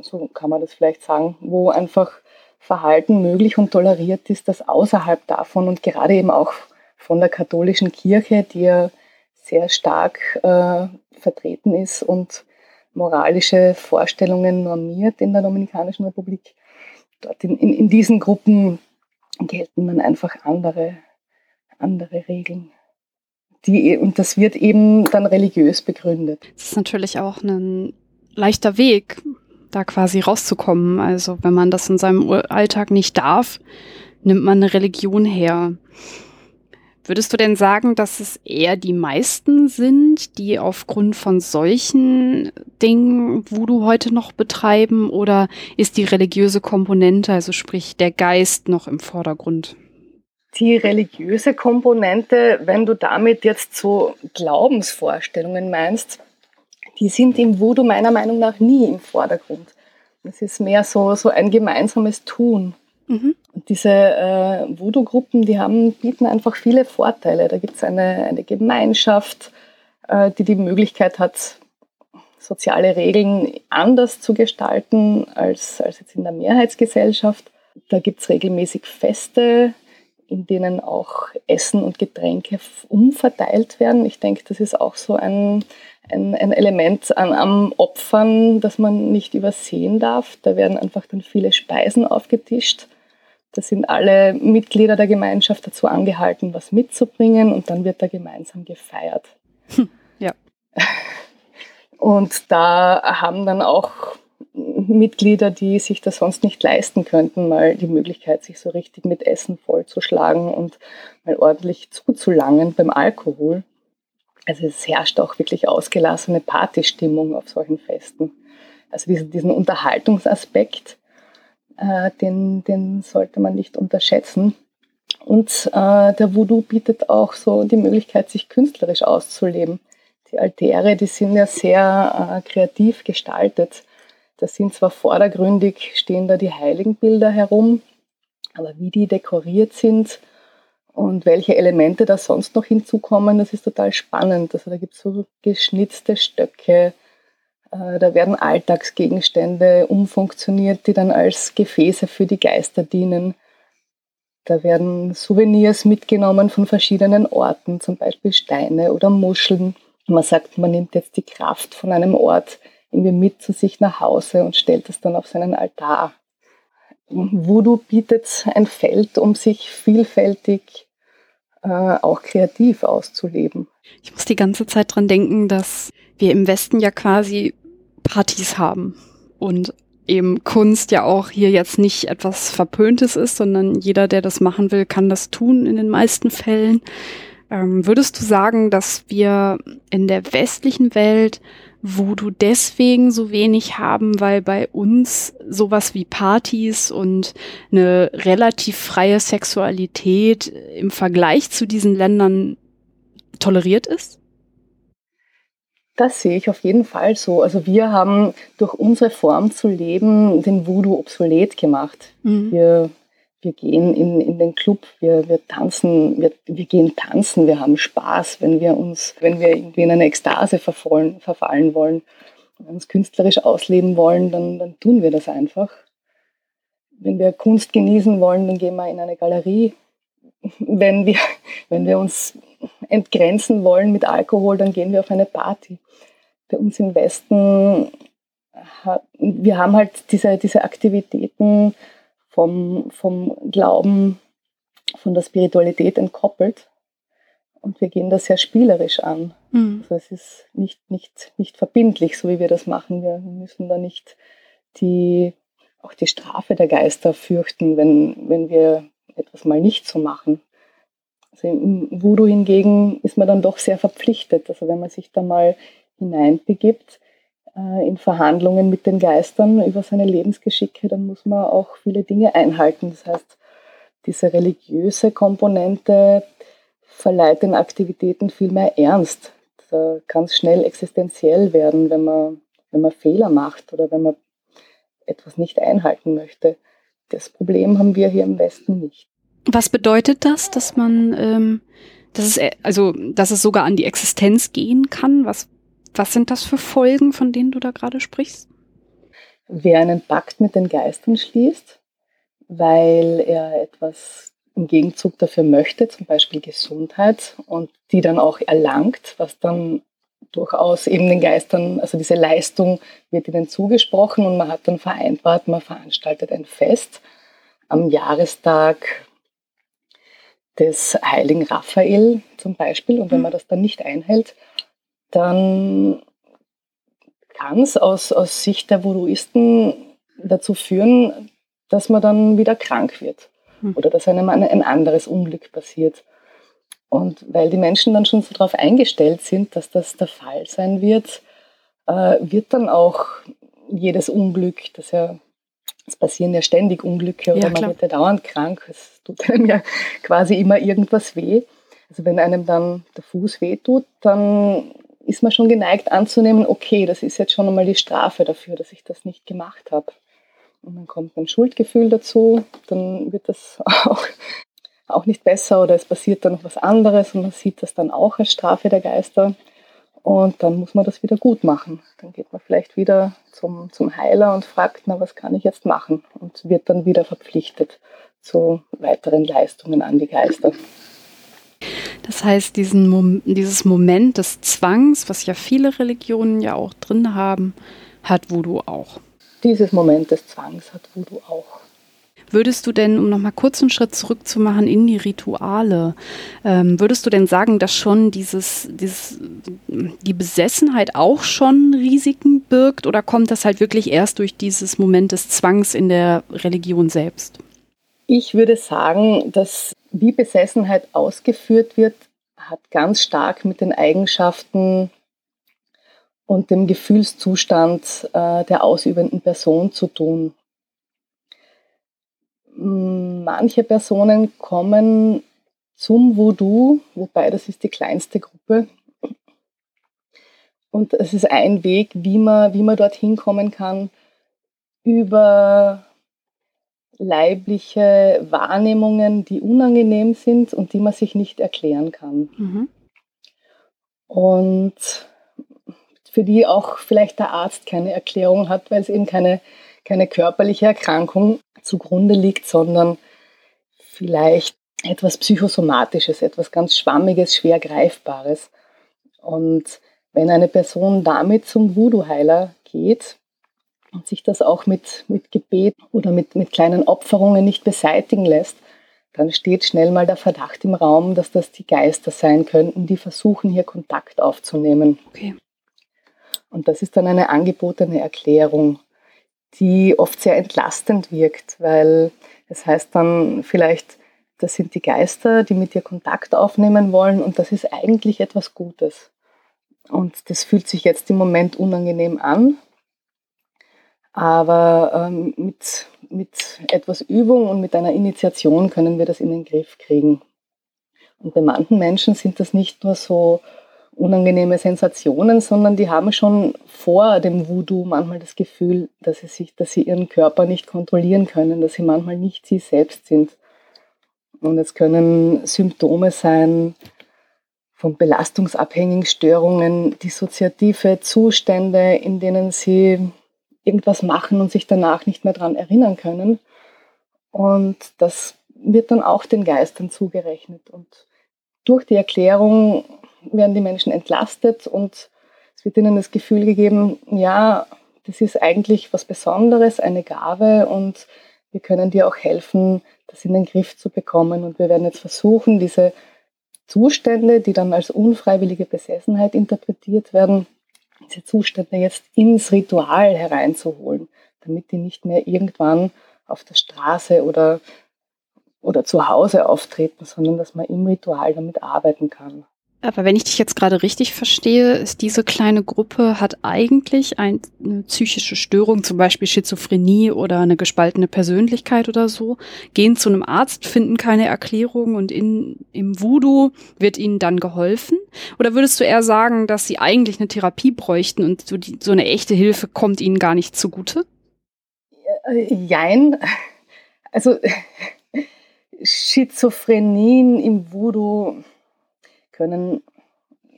So kann man das vielleicht sagen, wo einfach Verhalten möglich und toleriert ist, das außerhalb davon und gerade eben auch von der katholischen Kirche, die ja sehr stark äh, vertreten ist und moralische Vorstellungen normiert in der Dominikanischen Republik. Dort in, in, in diesen Gruppen gelten dann einfach andere, andere Regeln. Die, und das wird eben dann religiös begründet. Das ist natürlich auch ein leichter Weg, da quasi rauszukommen. Also wenn man das in seinem Alltag nicht darf, nimmt man eine Religion her. Würdest du denn sagen, dass es eher die meisten sind, die aufgrund von solchen Dingen Voodoo heute noch betreiben oder ist die religiöse Komponente, also sprich der Geist, noch im Vordergrund? Die religiöse Komponente, wenn du damit jetzt so Glaubensvorstellungen meinst, die sind im Voodoo meiner Meinung nach nie im Vordergrund. Es ist mehr so, so ein gemeinsames Tun. Mhm. Und diese äh, Voodoo-Gruppen, die haben, bieten einfach viele Vorteile. Da gibt es eine, eine Gemeinschaft, äh, die die Möglichkeit hat, soziale Regeln anders zu gestalten als, als jetzt in der Mehrheitsgesellschaft. Da gibt es regelmäßig Feste, in denen auch Essen und Getränke umverteilt werden. Ich denke, das ist auch so ein, ein, ein Element an, am Opfern, das man nicht übersehen darf. Da werden einfach dann viele Speisen aufgetischt da sind alle Mitglieder der Gemeinschaft dazu angehalten, was mitzubringen und dann wird da gemeinsam gefeiert. Hm, ja. Und da haben dann auch Mitglieder, die sich das sonst nicht leisten könnten, mal die Möglichkeit, sich so richtig mit Essen vollzuschlagen und mal ordentlich zuzulangen beim Alkohol. Also es herrscht auch wirklich ausgelassene Partystimmung auf solchen Festen. Also diesen, diesen Unterhaltungsaspekt, äh, den, den sollte man nicht unterschätzen. Und äh, der Voodoo bietet auch so die Möglichkeit, sich künstlerisch auszuleben. Die Altäre, die sind ja sehr äh, kreativ gestaltet. Da sind zwar vordergründig, stehen da die Heiligenbilder herum, Aber wie die dekoriert sind und welche Elemente da sonst noch hinzukommen, das ist total spannend. Also da gibt es so geschnitzte Stöcke, äh, da werden Alltagsgegenstände umfunktioniert, die dann als Gefäße für die Geister dienen. Da werden Souvenirs mitgenommen von verschiedenen Orten, zum Beispiel Steine oder Muscheln. Man sagt, man nimmt jetzt die Kraft von einem Ort irgendwie mit zu sich nach Hause und stellt es dann auf seinen Altar. Voodoo bietet ein Feld, um sich vielfältig äh, auch kreativ auszuleben. Ich muss die ganze Zeit dran denken, dass wir im Westen ja quasi Partys haben und eben Kunst ja auch hier jetzt nicht etwas Verpöntes ist, sondern jeder, der das machen will, kann das tun in den meisten Fällen. Ähm, würdest du sagen, dass wir in der westlichen Welt wo du deswegen so wenig haben, weil bei uns sowas wie Partys und eine relativ freie Sexualität im Vergleich zu diesen Ländern toleriert ist? Das sehe ich auf jeden Fall so. Also wir haben durch unsere Form zu leben den Voodoo obsolet gemacht. Mhm. Wir wir gehen in, in den Club, wir, wir tanzen, wir, wir gehen tanzen, wir haben Spaß, wenn wir uns, wenn wir irgendwie in eine Ekstase verfallen, verfallen wollen, wenn wir uns künstlerisch ausleben wollen, dann, dann tun wir das einfach. Wenn wir Kunst genießen wollen, dann gehen wir in eine Galerie. Wenn wir, wenn wir uns entgrenzen wollen mit Alkohol, dann gehen wir auf eine Party. Bei uns im Westen, wir haben halt diese, diese Aktivitäten, vom, vom Glauben, von der Spiritualität entkoppelt. Und wir gehen das sehr spielerisch an. Mhm. Also es ist nicht, nicht, nicht verbindlich, so wie wir das machen. Wir müssen da nicht die, auch die Strafe der Geister fürchten, wenn, wenn wir etwas mal nicht so machen. Also im Voodoo hingegen ist man dann doch sehr verpflichtet. Also wenn man sich da mal hineinbegibt, in Verhandlungen mit den Geistern über seine Lebensgeschicke, dann muss man auch viele Dinge einhalten. Das heißt, diese religiöse Komponente verleiht den Aktivitäten viel mehr Ernst. Da kann es schnell existenziell werden, wenn man, wenn man Fehler macht oder wenn man etwas nicht einhalten möchte. Das Problem haben wir hier im Westen nicht. Was bedeutet das, dass man, ähm, dass es, also, dass es sogar an die Existenz gehen kann? Was, was sind das für Folgen, von denen du da gerade sprichst? Wer einen Pakt mit den Geistern schließt, weil er etwas im Gegenzug dafür möchte, zum Beispiel Gesundheit, und die dann auch erlangt, was dann durchaus eben den Geistern, also diese Leistung wird ihnen zugesprochen und man hat dann vereinbart, man veranstaltet ein Fest am Jahrestag des heiligen Raphael zum Beispiel. Und wenn man das dann nicht einhält, dann kann es aus, aus Sicht der Voodooisten dazu führen, dass man dann wieder krank wird hm. oder dass einem ein, anderes Unglück passiert. Und weil die Menschen dann schon so darauf eingestellt sind, dass das der Fall sein wird, äh, wird dann auch jedes Unglück, das ja, es passieren ja ständig Unglücke oder ja, man wird ja dauernd krank, es tut einem ja quasi immer irgendwas weh. Also wenn einem dann der Fuß weh tut, dann ist man schon geneigt anzunehmen, okay, das ist jetzt schon einmal die Strafe dafür, dass ich das nicht gemacht habe. Und dann kommt ein Schuldgefühl dazu, dann wird das auch, auch nicht besser oder es passiert dann noch was anderes und man sieht das dann auch als Strafe der Geister. Und dann muss man das wieder gut machen. Dann geht man vielleicht wieder zum, zum Heiler und fragt, na, was kann ich jetzt machen? Und wird dann wieder verpflichtet zu weiteren Leistungen an die Geister. Das heißt, diesen Mom dieses Moment des Zwangs, was ja viele Religionen ja auch drin haben, hat Voodoo auch. Dieses Moment des Zwangs hat Voodoo auch. Würdest du denn, um nochmal kurz einen Schritt zurückzumachen in die Rituale, ähm, würdest du denn sagen, dass schon dieses, dieses, die Besessenheit auch schon Risiken birgt oder kommt das halt wirklich erst durch dieses Moment des Zwangs in der Religion selbst? Ich würde sagen, dass wie Besessenheit ausgeführt wird, hat ganz stark mit den Eigenschaften und dem Gefühlszustand äh, der ausübenden Person zu tun. Manche Personen kommen zum Voodoo, wobei das ist die kleinste Gruppe. Und es ist ein Weg, wie man, wie man dorthin kommen kann, über leibliche Wahrnehmungen, die unangenehm sind und die man sich nicht erklären kann. Mhm. Und für die auch vielleicht der Arzt keine Erklärung hat, weil es eben keine, keine körperliche Erkrankung zugrunde liegt, sondern vielleicht etwas Psychosomatisches, etwas ganz Schwammiges, schwer Greifbares. Und wenn eine Person damit zum Voodoo-Heiler geht und sich das auch mit, mit Gebet oder mit, mit kleinen Opferungen nicht beseitigen lässt, dann steht schnell mal der Verdacht im Raum, dass das die Geister sein könnten, die versuchen, hier Kontakt aufzunehmen. Okay. Und das ist dann eine angebotene Erklärung, die oft sehr entlastend wirkt, weil es heißt dann vielleicht, das sind die Geister, die mit dir Kontakt aufnehmen wollen und das ist eigentlich etwas Gutes. Und das fühlt sich jetzt im Moment unangenehm an, aber ähm, mit, mit etwas Übung und mit einer Initiation können wir das in den Griff kriegen. Und bei manchen Menschen sind das nicht nur so unangenehme Sensationen, sondern die haben schon vor dem Voodoo manchmal das Gefühl, dass sie, sich, dass sie ihren Körper nicht kontrollieren können, dass sie manchmal nicht sie selbst sind. Und es können Symptome sein von belastungsabhängigen Störungen, dissoziative Zustände, in denen sie irgendwas machen und sich danach nicht mehr daran erinnern können. Und das wird dann auch den Geistern zugerechnet. Und durch die Erklärung werden die Menschen entlastet und es wird ihnen das Gefühl gegeben, ja, das ist eigentlich was Besonderes, eine Gabe und wir können dir auch helfen, das in den Griff zu bekommen. Und wir werden jetzt versuchen, diese Zustände, die dann als unfreiwillige Besessenheit interpretiert werden, diese Zustände jetzt ins Ritual hereinzuholen, damit die nicht mehr irgendwann auf der Straße oder, oder zu Hause auftreten, sondern dass man im Ritual damit arbeiten kann. Aber wenn ich dich jetzt gerade richtig verstehe, ist diese kleine Gruppe hat eigentlich eine psychische Störung, zum Beispiel Schizophrenie oder eine gespaltene Persönlichkeit oder so, gehen zu einem Arzt, finden keine Erklärung und in, im Voodoo wird ihnen dann geholfen? Oder würdest du eher sagen, dass sie eigentlich eine Therapie bräuchten und so, die, so eine echte Hilfe kommt ihnen gar nicht zugute? Äh, jein. Also Schizophrenien im Voodoo können,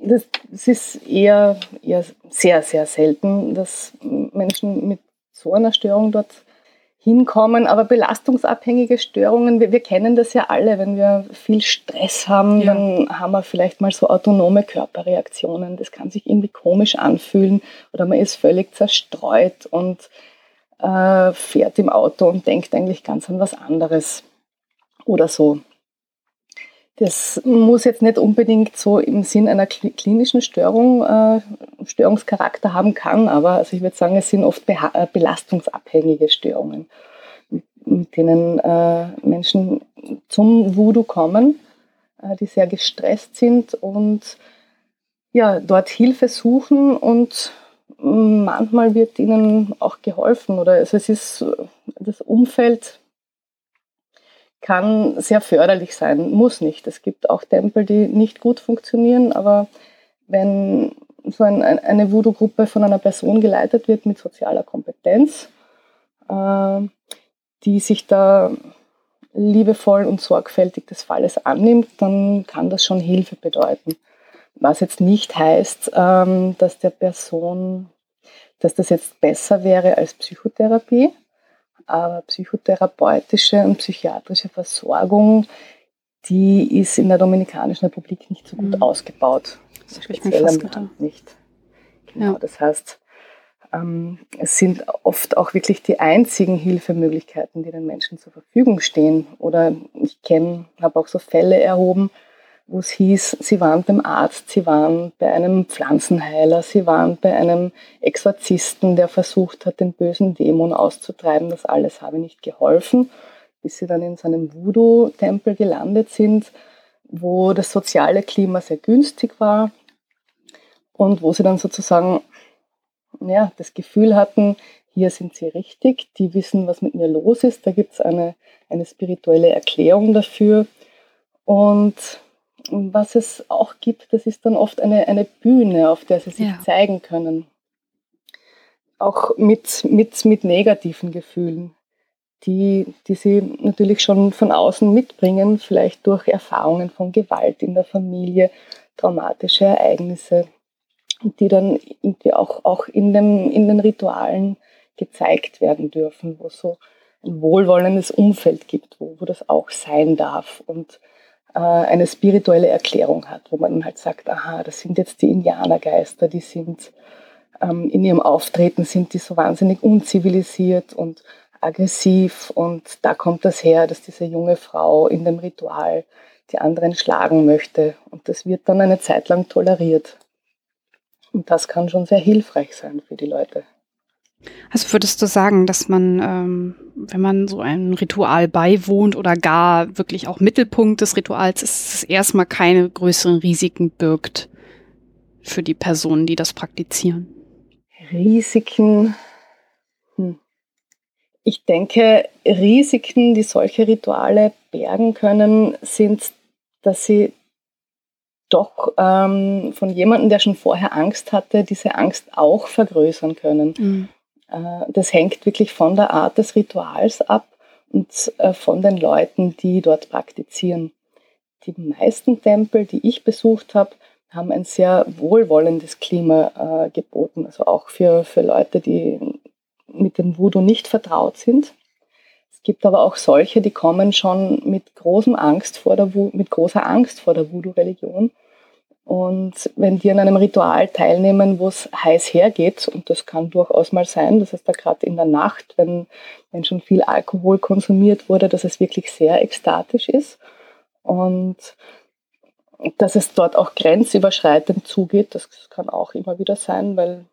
das, das ist eher, eher sehr, sehr selten, dass Menschen mit so einer Störung dort hinkommen. Aber belastungsabhängige Störungen, wir, wir, kennen das ja alle, wenn wir viel Stress haben, ja. dann haben wir vielleicht mal so autonome Körperreaktionen. Das kann sich irgendwie komisch anfühlen oder man ist völlig zerstreut und äh, fährt im Auto und denkt eigentlich ganz an was anderes oder so. Das muss jetzt nicht unbedingt so im Sinn einer klinischen Störung äh, Störungscharakter haben kann, aber also ich würde sagen, es sind oft äh, belastungsabhängige Störungen, mit denen äh, Menschen zum Voodoo kommen, äh, die sehr gestresst sind und ja, dort Hilfe suchen und manchmal wird ihnen auch geholfen oder also es ist das Umfeld kann sehr förderlich sein, muss nicht. Es gibt auch Tempel, die nicht gut funktionieren, aber wenn so ein, eine Voodoo-Gruppe von einer Person geleitet wird mit sozialer Kompetenz, äh, die sich da liebevoll und sorgfältig des Falles annimmt, dann kann das schon Hilfe bedeuten. Was jetzt nicht heißt, ähm, dass der Person, dass das jetzt besser wäre als Psychotherapie, aber psychotherapeutische und psychiatrische Versorgung, die ist in der Dominikanischen Republik nicht so gut mhm. ausgebaut. Das habe ich mir fast gedacht. Nicht. Genau, ja. das heißt, ähm, es sind oft auch wirklich die einzigen Hilfemöglichkeiten, die den Menschen zur Verfügung stehen. Oder ich kenne, habe auch so Fälle erhoben, wo es hieß, sie waren beim Arzt, sie waren bei einem Pflanzenheiler, sie waren bei einem Exorzisten, der versucht hat, den bösen Dämon auszutreiben. Das alles habe nicht geholfen, bis sie dann in seinem Voodoo-Tempel gelandet sind, wo das soziale Klima sehr günstig war und wo sie dann sozusagen ja, das Gefühl hatten, hier sind sie richtig, die wissen, was mit mir los ist, da gibt es eine, eine spirituelle Erklärung dafür. Und was es auch gibt, das ist dann oft eine, eine Bühne, auf der sie sich ja. zeigen können. Auch mit, mit, mit negativen Gefühlen. die, die sie natürlich schon von außen mitbringen, vielleicht durch Erfahrungen von Gewalt in der Familie, traumatische Ereignisse, die dann irgendwie auch, auch in, dem, in den Ritualen gezeigt werden dürfen, wo so ein wohlwollendes Umfeld gibt, wo, wo das auch sein darf und eine spirituelle Erklärung hat, wo man halt sagt, aha, das sind jetzt die Indianergeister, die sind ähm, in ihrem Auftreten sind die so wahnsinnig unzivilisiert und aggressiv und da kommt das her, dass diese junge Frau in dem Ritual die anderen schlagen möchte und das wird dann eine Zeit lang toleriert. Und das kann schon sehr hilfreich sein für die Leute. Also würdest du sagen, dass man, ähm, wenn man so einem Ritual beiwohnt oder gar wirklich auch Mittelpunkt des Rituals ist, es erstmal keine größeren Risiken birgt für die Personen, die das praktizieren? Risiken. Hm. Ich denke, Risiken, die solche Rituale bergen können, sind, dass sie doch ähm, von jemandem, der schon vorher Angst hatte, diese Angst auch vergrößern können. Mhm. Äh, das hängt wirklich von der Art des Rituals ab und äh, von den Leuten, die dort praktizieren. Die meisten Tempel, die ich besucht habe, haben ein sehr wohlwollendes Klima äh, geboten, also auch für, für Leute, die mit dem Voodoo nicht vertraut sind. Es gibt aber auch solche, die kommen schon mit, großem Angst vor der, mit großer Angst vor der Voodoo-Religion und wenn die an einem Ritual teilnehmen, wo es heiß hergeht, und das kann durchaus mal sein, das heißt da gerade in der Nacht, wenn, wenn schon viel Alkohol konsumiert wurde, dass es wirklich sehr ekstatisch ist. Und dass es dort auch grenzüberschreitend zugeht, das kann auch immer wieder sein, weil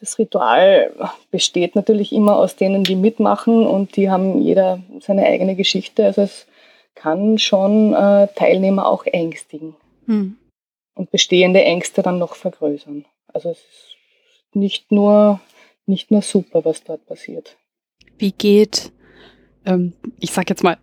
das Ritual besteht natürlich immer aus denen, die mitmachen und die haben jeder seine eigene Geschichte. Also es kann schon äh, Teilnehmer auch ängstigen hm. und bestehende Ängste dann noch vergrößern. Also es ist nicht nur, nicht nur super, was dort passiert. Wie geht, ähm, ich sag jetzt mal,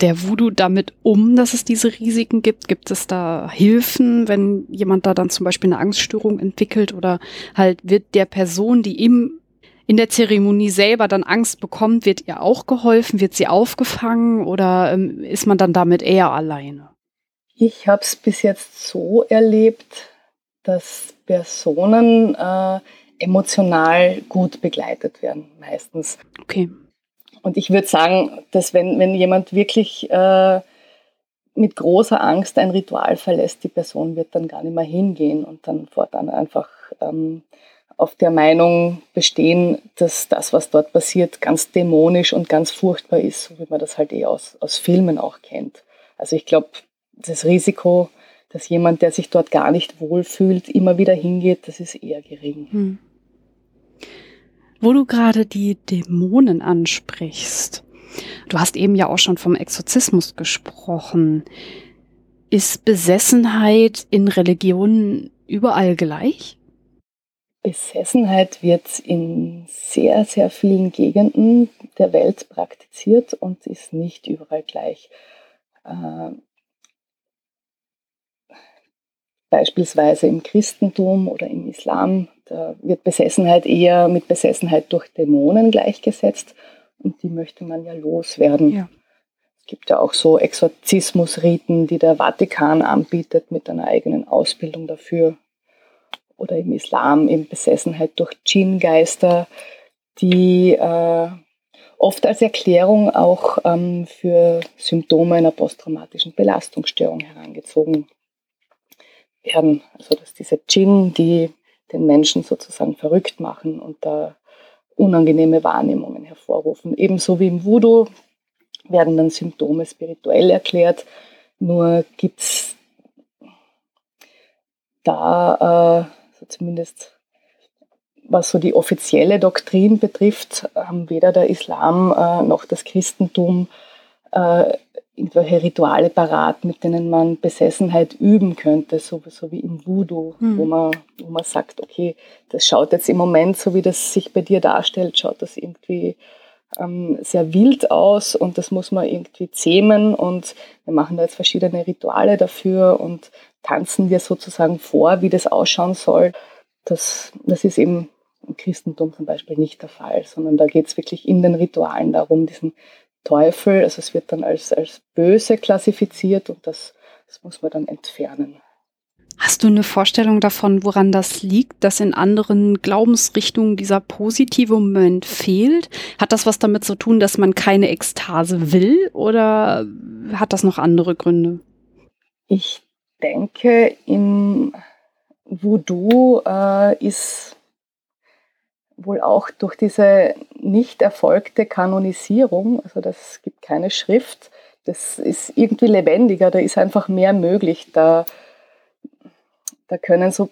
der Voodoo damit um, dass es diese Risiken gibt? Gibt es da Hilfen, wenn jemand da dann zum Beispiel eine Angststörung entwickelt oder halt wird der Person, die im in der Zeremonie selber dann Angst bekommt, wird ihr auch geholfen? Wird sie aufgefangen oder ähm, ist man dann damit eher alleine? Ich habe es bis jetzt so erlebt, dass Personen äh, emotional gut begleitet werden, meistens. Okay. Und ich würde sagen, dass wenn, wenn jemand wirklich äh, mit großer Angst ein Ritual verlässt, die Person wird dann gar nicht mehr hingehen und dann fortan einfach ähm, auf der Meinung bestehen, dass das, was dort passiert, ganz dämonisch und ganz furchtbar ist, so wie man das halt eh aus, aus Filmen auch kennt. Also ich glaube, das Risiko, dass jemand, der sich dort gar nicht wohlfühlt, immer wieder hingeht, das ist eher gering. Hm. Wo du gerade die Dämonen ansprichst, du hast eben ja auch schon vom Exorzismus gesprochen. Ist Besessenheit in Religionen überall gleich? Besessenheit wird in sehr, sehr vielen Gegenden der Welt praktiziert und ist nicht überall gleich. Äh, beispielsweise im Christentum oder im Islam, da wird Besessenheit eher mit Besessenheit durch Dämonen gleichgesetzt und die möchte man ja loswerden. Ja. Es gibt ja auch so Exorzismusriten, die der Vatikan anbietet mit einer eigenen Ausbildung dafür. Oder im Islam eben Besessenheit durch Djinn-Geister, die äh, oft als Erklärung auch ähm, für Symptome einer posttraumatischen Belastungsstörung herangezogen werden. Also dass diese Djinn, die den Menschen sozusagen verrückt machen und da unangenehme Wahrnehmungen hervorrufen. Ebenso wie im Voodoo werden dann Symptome spirituell erklärt, nur gibt es da, äh, so zumindest was so die offizielle Doktrin betrifft, haben weder der Islam äh, noch das Christentum äh, irgendwelche Rituale parat, mit denen man Besessenheit üben könnte, so, so wie im Voodoo, mhm. wo, man, wo man sagt, okay, das schaut jetzt im Moment, so wie das sich bei dir darstellt, schaut das irgendwie ähm, sehr wild aus und das muss man irgendwie zähmen und wir machen da jetzt verschiedene Rituale dafür und tanzen wir sozusagen vor, wie das ausschauen soll. Das, das ist eben im Christentum zum Beispiel nicht der Fall, sondern da geht es wirklich in den Ritualen darum, diesen Teufel, also es wird dann als, als böse klassifiziert und das, das muss man dann entfernen. Hast du eine Vorstellung davon, woran das liegt, dass in anderen Glaubensrichtungen dieser positive Moment fehlt? Hat das was damit zu tun, dass man keine Ekstase will oder hat das noch andere Gründe? Ich denke, im Voodoo äh, ist wohl auch durch diese nicht erfolgte Kanonisierung, also das gibt keine Schrift, das ist irgendwie lebendiger, da ist einfach mehr möglich. Da, da können so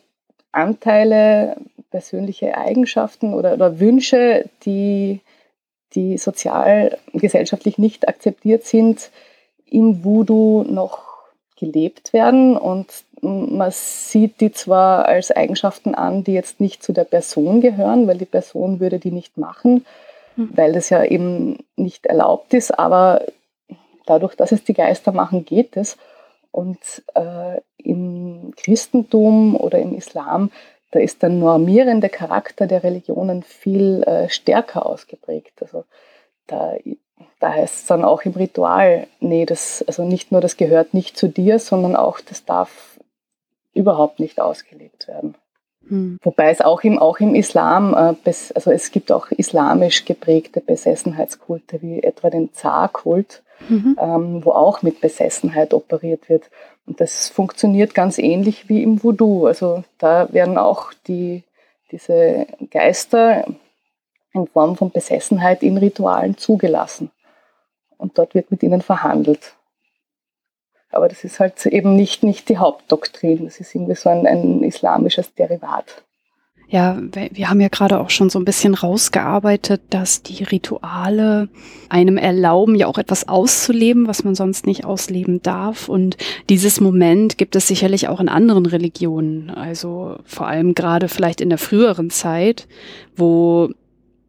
Anteile, persönliche Eigenschaften oder, oder Wünsche, die, die sozial, gesellschaftlich nicht akzeptiert sind, im Voodoo noch gelebt werden und man sieht die zwar als Eigenschaften an, die jetzt nicht zu der Person gehören, weil die Person würde die nicht machen, mhm. weil das ja eben nicht erlaubt ist, aber dadurch, dass es die Geister machen, geht es. Und äh, im Christentum oder im Islam, da ist der normierende Charakter der Religionen viel äh, stärker ausgeprägt. Also da da heißt es dann auch im Ritual, nee, das, also nicht nur das gehört nicht zu dir, sondern auch das darf überhaupt nicht ausgelebt werden. Hm. Wobei es auch im, auch im Islam, äh, also es gibt auch islamisch geprägte Besessenheitskulte, wie etwa den Zar-Kult, mhm. ähm, wo auch mit Besessenheit operiert wird. Und das funktioniert ganz ähnlich wie im Voodoo. Also da werden auch die, diese Geister in Form von Besessenheit in Ritualen zugelassen und dort wird mit ihnen verhandelt. Aber das ist halt eben nicht, nicht die Hauptdoktrin, das ist irgendwie so ein, ein islamisches Derivat. Ja, wir haben ja gerade auch schon so ein bisschen rausgearbeitet, dass die Rituale einem erlauben, ja auch etwas auszuleben, was man sonst nicht ausleben darf. Und dieses Moment gibt es sicherlich auch in anderen Religionen. Also vor allem gerade vielleicht in der früheren Zeit, wo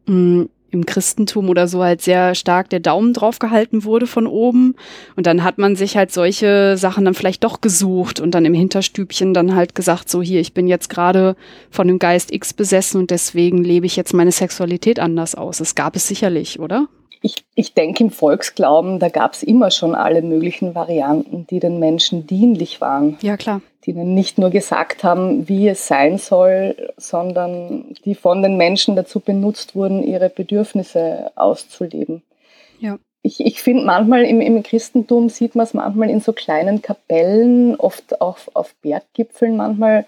mh, hm, im Christentum oder so halt sehr stark der Daumen drauf gehalten wurde von oben. Und dann hat man sich halt solche Sachen dann vielleicht doch gesucht und dann im Hinterstübchen dann halt gesagt, so hier, ich bin jetzt gerade von dem Geist X besessen und deswegen lebe ich jetzt meine Sexualität anders aus. Das gab es sicherlich, oder? Ich, ich denke, im Volksglauben, da gab es immer schon alle möglichen Varianten, die den Menschen dienlich waren. Ja, klar die ihnen nicht nur gesagt haben, wie es sein soll, sondern die von den Menschen dazu benutzt wurden, ihre Bedürfnisse auszuleben. Ja. Ich, ich finde manchmal im, im Christentum sieht man es manchmal in so kleinen Kapellen, oft auch auf Berggipfeln manchmal.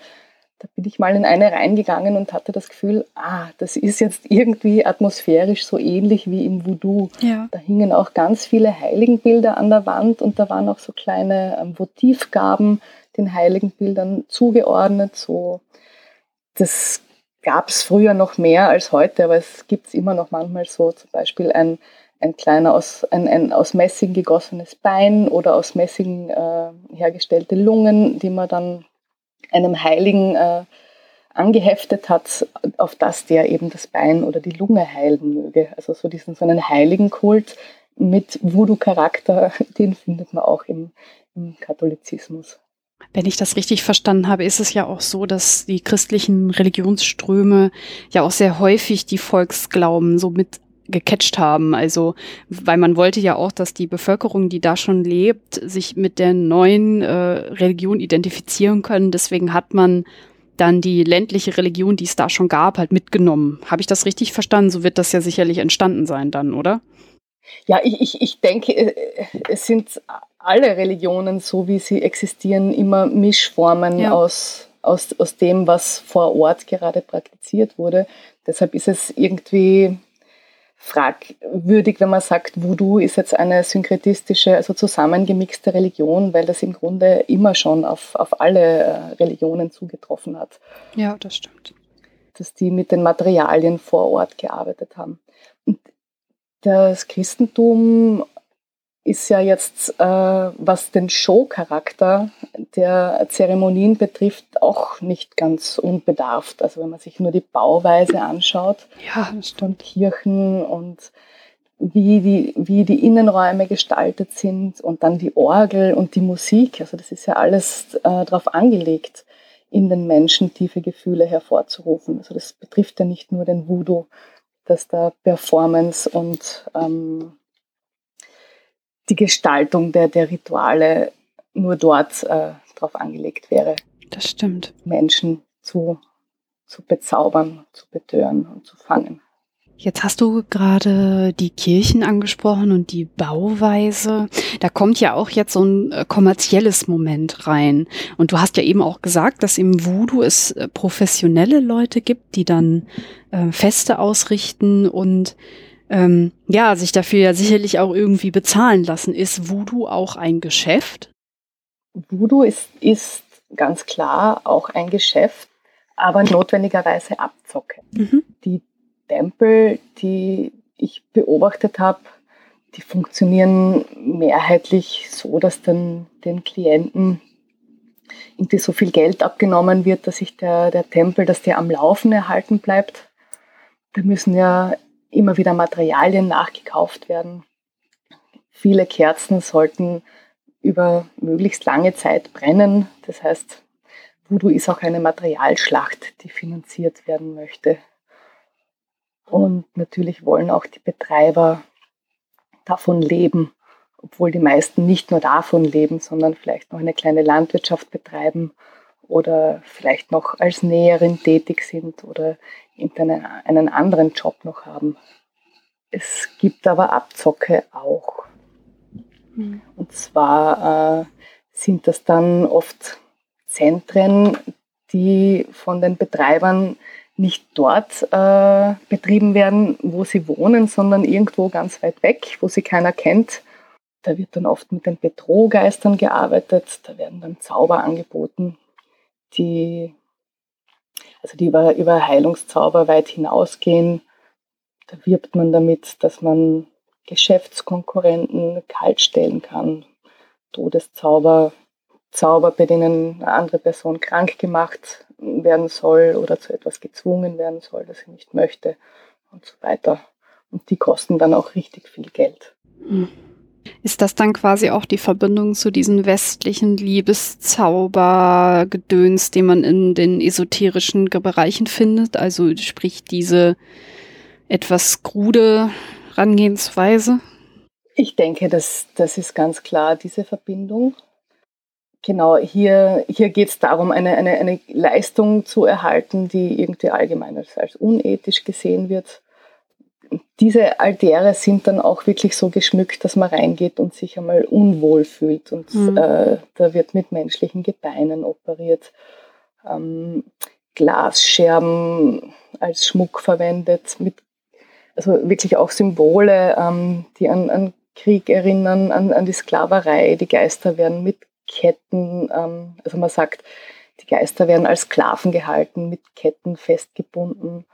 Da bin ich mal in eine reingegangen und hatte das Gefühl, ah, das ist jetzt irgendwie atmosphärisch so ähnlich wie im Voodoo. Ja. Da hingen auch ganz viele Heiligenbilder an der Wand und da waren auch so kleine ähm, Votivgaben, den Heiligenbildern zugeordnet. So, das gab es früher noch mehr als heute, aber es gibt es immer noch manchmal so, zum Beispiel ein, ein kleiner aus, ein, ein aus Messing gegossenes Bein oder aus Messing äh, hergestellte Lungen, die man dann einem Heiligen äh, angeheftet hat, auf das der eben das Bein oder die Lunge heilen möge. Also so diesen so einen Heiligenkult mit Voodoo-Charakter, den findet man auch im, im Katholizismus. Wenn ich das richtig verstanden habe, ist es ja auch so, dass die christlichen Religionsströme ja auch sehr häufig die Volksglauben so mit gecatcht haben. Also, weil man wollte ja auch, dass die Bevölkerung, die da schon lebt, sich mit der neuen äh, Religion identifizieren können. Deswegen hat man dann die ländliche Religion, die es da schon gab, halt mitgenommen. Habe ich das richtig verstanden? So wird das ja sicherlich entstanden sein dann, oder? Ja, ich, ich, ich denke, äh, es sind alle Religionen, so wie sie existieren, immer Mischformen ja. aus, aus, aus dem, was vor Ort gerade praktiziert wurde. Deshalb ist es irgendwie fragwürdig, wenn man sagt, Voodoo ist jetzt eine synkretistische, also zusammengemixte Religion, weil das im Grunde immer schon auf, auf alle äh, Religionen zugetroffen hat. Ja, das stimmt. Dass die mit den Materialien vor Ort gearbeitet haben. Und das Christentum ist ja jetzt, äh, was den Showcharakter der Zeremonien betrifft, auch nicht ganz unbedarft. Also wenn man sich nur die Bauweise anschaut ja, von Kirchen und wie die, wie die Innenräume gestaltet sind und dann die Orgel und die Musik. Also das ist ja alles äh, darauf angelegt, in den Menschen tiefe Gefühle hervorzurufen. Also das betrifft ja nicht nur den Voodoo, dass da Performance und ähm, die Gestaltung der, der Rituale nur dort äh, drauf angelegt wäre. Das stimmt. Menschen zu, zu bezaubern, zu betören und zu fangen. Jetzt hast du gerade die Kirchen angesprochen und die Bauweise. Da kommt ja auch jetzt so ein äh, kommerzielles Moment rein. Und du hast ja eben auch gesagt, dass im Voodoo es äh, professionelle Leute gibt, die dann äh, Feste ausrichten und ähm, ja, sich dafür ja sicherlich auch irgendwie bezahlen lassen. Ist Voodoo auch ein Geschäft? Voodoo ist, ist ganz klar auch ein Geschäft, aber notwendigerweise Abzocke. Mhm. Die Tempel, die ich beobachtet habe, die funktionieren mehrheitlich so, dass dann den Klienten irgendwie so viel Geld abgenommen wird, dass sich der, der Tempel, dass der am Laufen erhalten bleibt. Da müssen ja immer wieder Materialien nachgekauft werden. Viele Kerzen sollten über möglichst lange Zeit brennen. Das heißt, Voodoo ist auch eine Materialschlacht, die finanziert werden möchte. Und natürlich wollen auch die Betreiber davon leben, obwohl die meisten nicht nur davon leben, sondern vielleicht noch eine kleine Landwirtschaft betreiben oder vielleicht noch als Näherin tätig sind oder einen anderen Job noch haben. Es gibt aber Abzocke auch. Mhm. Und zwar äh, sind das dann oft Zentren, die von den Betreibern nicht dort äh, betrieben werden, wo sie wohnen, sondern irgendwo ganz weit weg, wo sie keiner kennt. Da wird dann oft mit den Bedrohgeistern gearbeitet, da werden dann Zauber angeboten, die, also die über, über Heilungszauber weit hinausgehen. Da wirbt man damit, dass man Geschäftskonkurrenten kaltstellen kann, Todeszauber, Zauber, bei denen eine andere Person krank gemacht werden soll oder zu etwas gezwungen werden soll, das sie nicht möchte und so weiter. Und die kosten dann auch richtig viel Geld. Hm. Ist das dann quasi auch die Verbindung zu diesen westlichen Liebeszaubergedöns, den man in den esoterischen Bereichen findet? Also sprich diese etwas krude Herangehensweise? Ich denke, das, das ist ganz klar diese Verbindung. Genau, hier, hier geht es darum, eine, eine, eine Leistung zu erhalten, die irgendwie allgemein als, als unethisch gesehen wird. Diese Altäre sind dann auch wirklich so geschmückt, dass man reingeht und sich einmal unwohl fühlt. Und mhm. äh, da wird mit menschlichen Gebeinen operiert, ähm, Glasscherben als Schmuck verwendet, mit, also wirklich auch Symbole, ähm, die an, an Krieg erinnern, an, an die Sklaverei. Die Geister werden mit Ketten, ähm, also man sagt, die Geister werden als Sklaven gehalten, mit Ketten festgebunden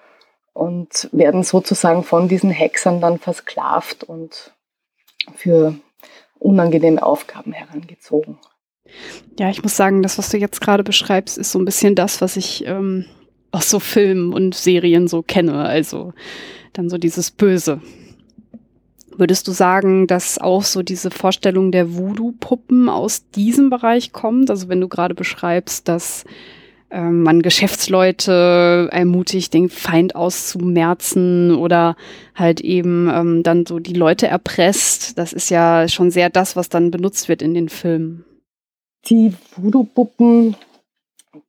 und werden sozusagen von diesen Hexern dann versklavt und für unangenehme Aufgaben herangezogen. Ja, ich muss sagen, das, was du jetzt gerade beschreibst, ist so ein bisschen das, was ich ähm, aus so Filmen und Serien so kenne. Also dann so dieses Böse, Würdest du sagen, dass auch so diese Vorstellung der Voodoo-Puppen aus diesem Bereich kommt? Also wenn du gerade beschreibst, dass ähm, man Geschäftsleute ermutigt, den Feind auszumerzen oder halt eben ähm, dann so die Leute erpresst, das ist ja schon sehr das, was dann benutzt wird in den Filmen. Die Voodoo-Puppen,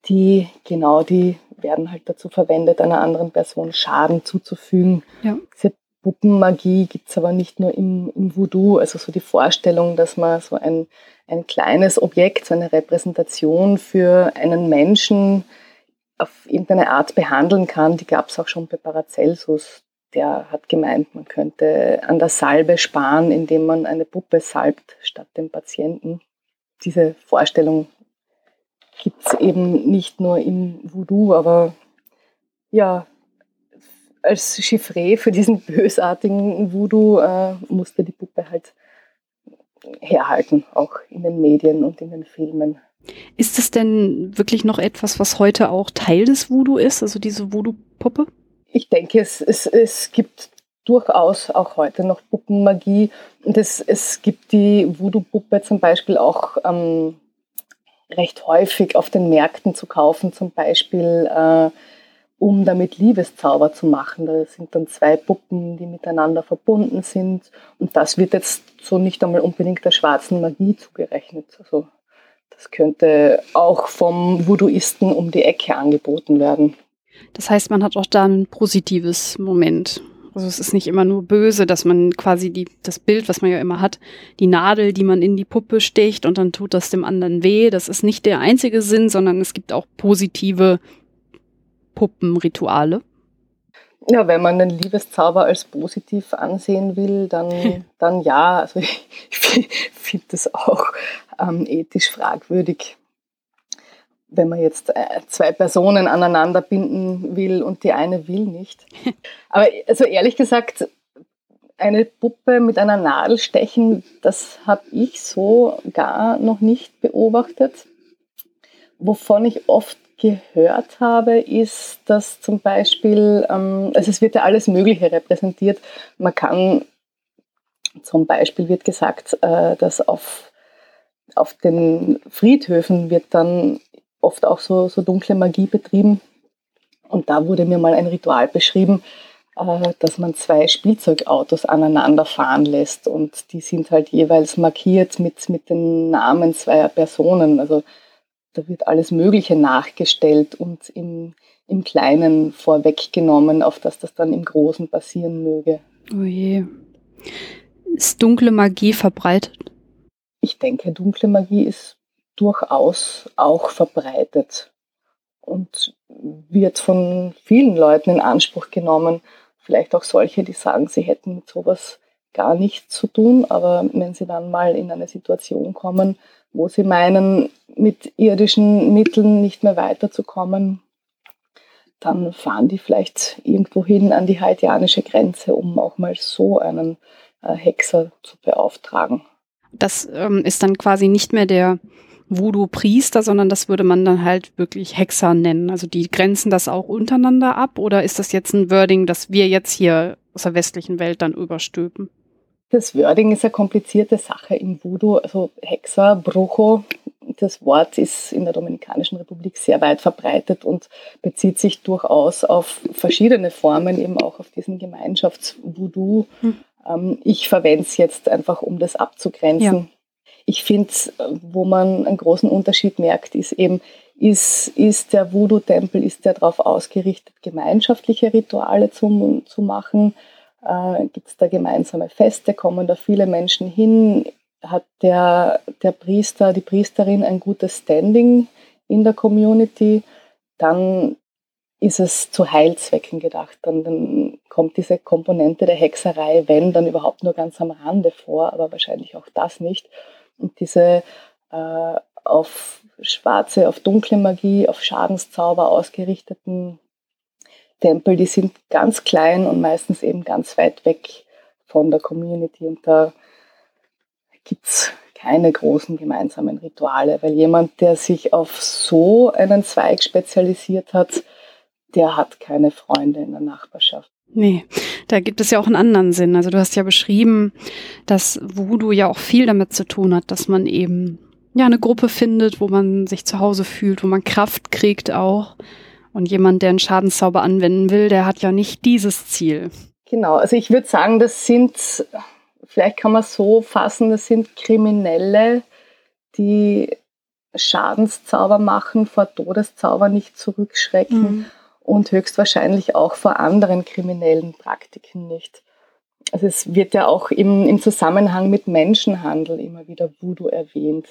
die, genau, die werden halt dazu verwendet, einer anderen Person Schaden zuzufügen. Ja. Diese Puppenmagie gibt es aber nicht nur im, im, Voodoo, also so die Vorstellung, dass man so ein, ein kleines Objekt, so eine Repräsentation für einen Menschen auf irgendeine Art behandeln kann, die gab es auch schon bei Paracelsus. Der hat gemeint, man könnte an der Salbe sparen, indem man eine Puppe salbt statt dem Patienten. Diese Vorstellung gibt es eben nicht nur im Voodoo, aber ja, als Chiffre für diesen bösartigen Voodoo äh, musste die Puppe halt herhalten, auch in den Medien und in den Filmen. Ist es denn wirklich noch etwas, was heute auch Teil des Voodoo ist, also diese Voodoo-Puppe? Ich denke, es, es, es gibt durchaus auch heute noch Puppenmagie. Und es, es gibt die Voodoo-Puppe zum Beispiel auch ähm, recht häufig auf den Märkten zu kaufen, zum Beispiel äh, um damit Liebeszauber zu machen. Da sind dann zwei Puppen, die miteinander verbunden sind. Und das wird jetzt so nicht einmal unbedingt der schwarzen Magie zugerechnet. Also das könnte auch vom Voodooisten um die Ecke angeboten werden. Das heißt, man hat auch da ein positives Moment. Also es ist nicht immer nur böse, dass man quasi die, das Bild, was man ja immer hat, die Nadel, die man in die Puppe sticht und dann tut das dem anderen weh. Das ist nicht der einzige Sinn, sondern es gibt auch positive Puppenrituale? Ja, wenn man den Liebeszauber als positiv ansehen will, dann, dann ja. Also ich, ich finde das auch ähm, ethisch fragwürdig, wenn man jetzt äh, zwei Personen aneinander binden will und die eine will nicht. Aber also ehrlich gesagt, eine Puppe mit einer Nadel stechen, das habe ich so gar noch nicht beobachtet. Wovon ich oft gehört habe, ist, dass zum Beispiel, ähm, also es wird ja alles Mögliche repräsentiert. Man kann, zum Beispiel wird gesagt, äh, dass auf, auf den Friedhöfen wird dann oft auch so, so dunkle Magie betrieben. Und da wurde mir mal ein Ritual beschrieben, äh, dass man zwei Spielzeugautos aneinander fahren lässt und die sind halt jeweils markiert mit, mit den Namen zweier Personen. Also da wird alles Mögliche nachgestellt und im, im Kleinen vorweggenommen, auf dass das dann im Großen passieren möge. Oh je. Ist dunkle Magie verbreitet? Ich denke, dunkle Magie ist durchaus auch verbreitet und wird von vielen Leuten in Anspruch genommen. Vielleicht auch solche, die sagen, sie hätten mit sowas gar nichts zu tun, aber wenn sie dann mal in eine Situation kommen, wo sie meinen, mit irdischen Mitteln nicht mehr weiterzukommen, dann fahren die vielleicht irgendwo hin an die haitianische Grenze, um auch mal so einen äh, Hexer zu beauftragen. Das ähm, ist dann quasi nicht mehr der Voodoo-Priester, sondern das würde man dann halt wirklich Hexer nennen. Also die grenzen das auch untereinander ab oder ist das jetzt ein Wording, das wir jetzt hier aus der westlichen Welt dann überstülpen? Das Wording ist eine komplizierte Sache im Voodoo. Also Hexer, Brujo, das Wort ist in der Dominikanischen Republik sehr weit verbreitet und bezieht sich durchaus auf verschiedene Formen, eben auch auf diesen Gemeinschafts-Voodoo. Hm. Ähm, ich verwende es jetzt einfach, um das abzugrenzen. Ja. Ich finde, wo man einen großen Unterschied merkt, ist eben, ist, ist der Voodoo-Tempel, ist der darauf ausgerichtet, gemeinschaftliche Rituale zu, zu machen? Äh, gibt es da gemeinsame Feste, kommen da viele Menschen hin, hat der, der Priester, die Priesterin ein gutes Standing in der Community, dann ist es zu Heilzwecken gedacht. Dann, dann kommt diese Komponente der Hexerei, wenn, dann überhaupt nur ganz am Rande vor, aber wahrscheinlich auch das nicht. Und diese äh, auf schwarze, auf dunkle Magie, auf Schadenszauber ausgerichteten Tempel, die sind ganz klein und meistens eben ganz weit weg von der Community und da gibt es keine großen gemeinsamen Rituale, weil jemand, der sich auf so einen Zweig spezialisiert hat, der hat keine Freunde in der Nachbarschaft. Nee, da gibt es ja auch einen anderen Sinn. Also du hast ja beschrieben, dass Voodoo ja auch viel damit zu tun hat, dass man eben ja eine Gruppe findet, wo man sich zu Hause fühlt, wo man Kraft kriegt auch. Und jemand, der einen Schadenszauber anwenden will, der hat ja nicht dieses Ziel. Genau, also ich würde sagen, das sind, vielleicht kann man es so fassen, das sind Kriminelle, die Schadenszauber machen, vor Todeszauber nicht zurückschrecken mhm. und höchstwahrscheinlich auch vor anderen kriminellen Praktiken nicht. Also es wird ja auch im, im Zusammenhang mit Menschenhandel immer wieder Voodoo erwähnt.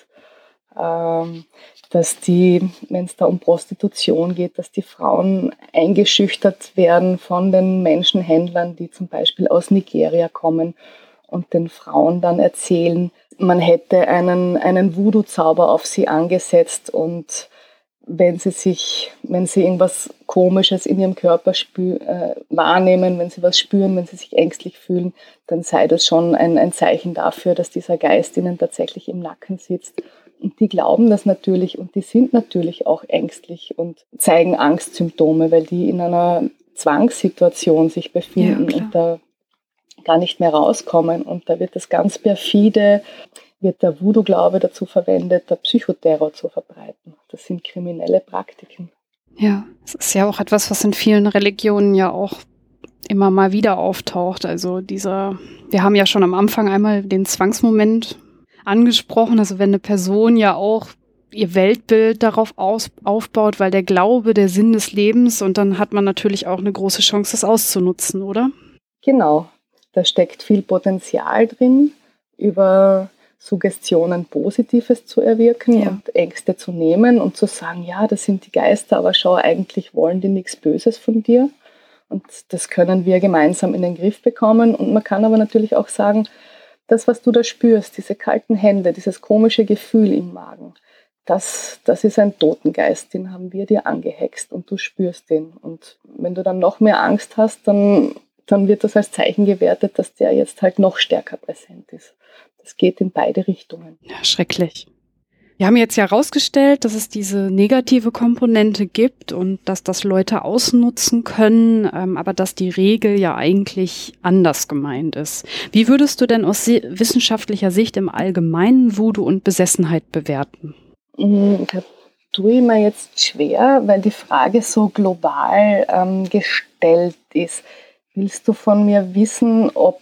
Ähm, dass die, wenn es da um Prostitution geht, dass die Frauen eingeschüchtert werden von den Menschenhändlern, die zum Beispiel aus Nigeria kommen und den Frauen dann erzählen, man hätte einen, einen Voodoo-Zauber auf sie angesetzt und wenn sie sich, wenn sie irgendwas Komisches in ihrem Körper äh, wahrnehmen, wenn sie was spüren, wenn sie sich ängstlich fühlen, dann sei das schon ein, ein Zeichen dafür, dass dieser Geist ihnen tatsächlich im Nacken sitzt die glauben das natürlich und die sind natürlich auch ängstlich und zeigen Angstsymptome, weil die in einer Zwangssituation sich befinden ja, und da gar nicht mehr rauskommen. Und da wird das ganz perfide wird der Voodoo-Glaube dazu verwendet, der Psychoterror zu verbreiten. Das sind kriminelle Praktiken. Ja, es ist ja auch etwas, was in vielen Religionen ja auch immer mal wieder auftaucht. Also dieser, wir haben ja schon am Anfang einmal den Zwangsmoment angesprochen. Also wenn eine Person ja auch ihr Weltbild darauf aus, aufbaut, weil der Glaube der Sinn des Lebens und dann hat man natürlich auch eine große Chance, das auszunutzen, oder? Genau, da steckt viel Potenzial drin, über Suggestionen Positives zu erwirken ja. und Ängste zu nehmen und zu sagen, ja, das sind die Geister, aber schau, eigentlich wollen die nichts Böses von dir. Und das können wir gemeinsam in den Griff bekommen. Und man kann aber natürlich auch sagen, das, was du da spürst, diese kalten Hände, dieses komische Gefühl im Magen, das, das ist ein Totengeist, den haben wir dir angehext und du spürst den. Und wenn du dann noch mehr Angst hast, dann, dann wird das als Zeichen gewertet, dass der jetzt halt noch stärker präsent ist. Das geht in beide Richtungen. Ja, schrecklich. Wir haben jetzt ja herausgestellt, dass es diese negative Komponente gibt und dass das Leute ausnutzen können, ähm, aber dass die Regel ja eigentlich anders gemeint ist. Wie würdest du denn aus wissenschaftlicher Sicht im Allgemeinen Voodoo und Besessenheit bewerten? Hm, da tue ich mir jetzt schwer, weil die Frage so global ähm, gestellt ist. Willst du von mir wissen, ob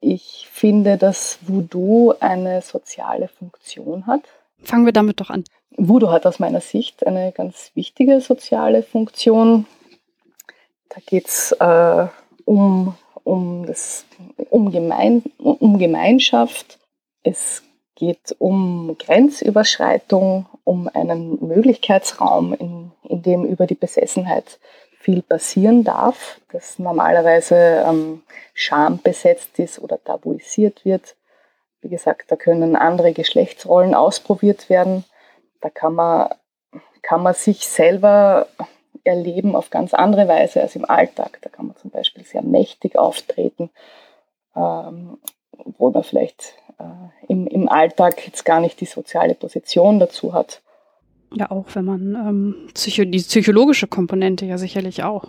ich finde, dass Voodoo eine soziale Funktion hat? Fangen wir damit doch an. Voodoo hat aus meiner Sicht eine ganz wichtige soziale Funktion. Da geht es äh, um, um, um, Gemein, um Gemeinschaft. Es geht um Grenzüberschreitung, um einen Möglichkeitsraum, in, in dem über die Besessenheit viel passieren darf, das normalerweise ähm, schambesetzt ist oder tabuisiert wird. Wie gesagt, da können andere Geschlechtsrollen ausprobiert werden. Da kann man, kann man sich selber erleben auf ganz andere Weise als im Alltag. Da kann man zum Beispiel sehr mächtig auftreten, ähm, wo man vielleicht äh, im, im Alltag jetzt gar nicht die soziale Position dazu hat. Ja, auch wenn man ähm, Psycho die psychologische Komponente ja sicherlich auch.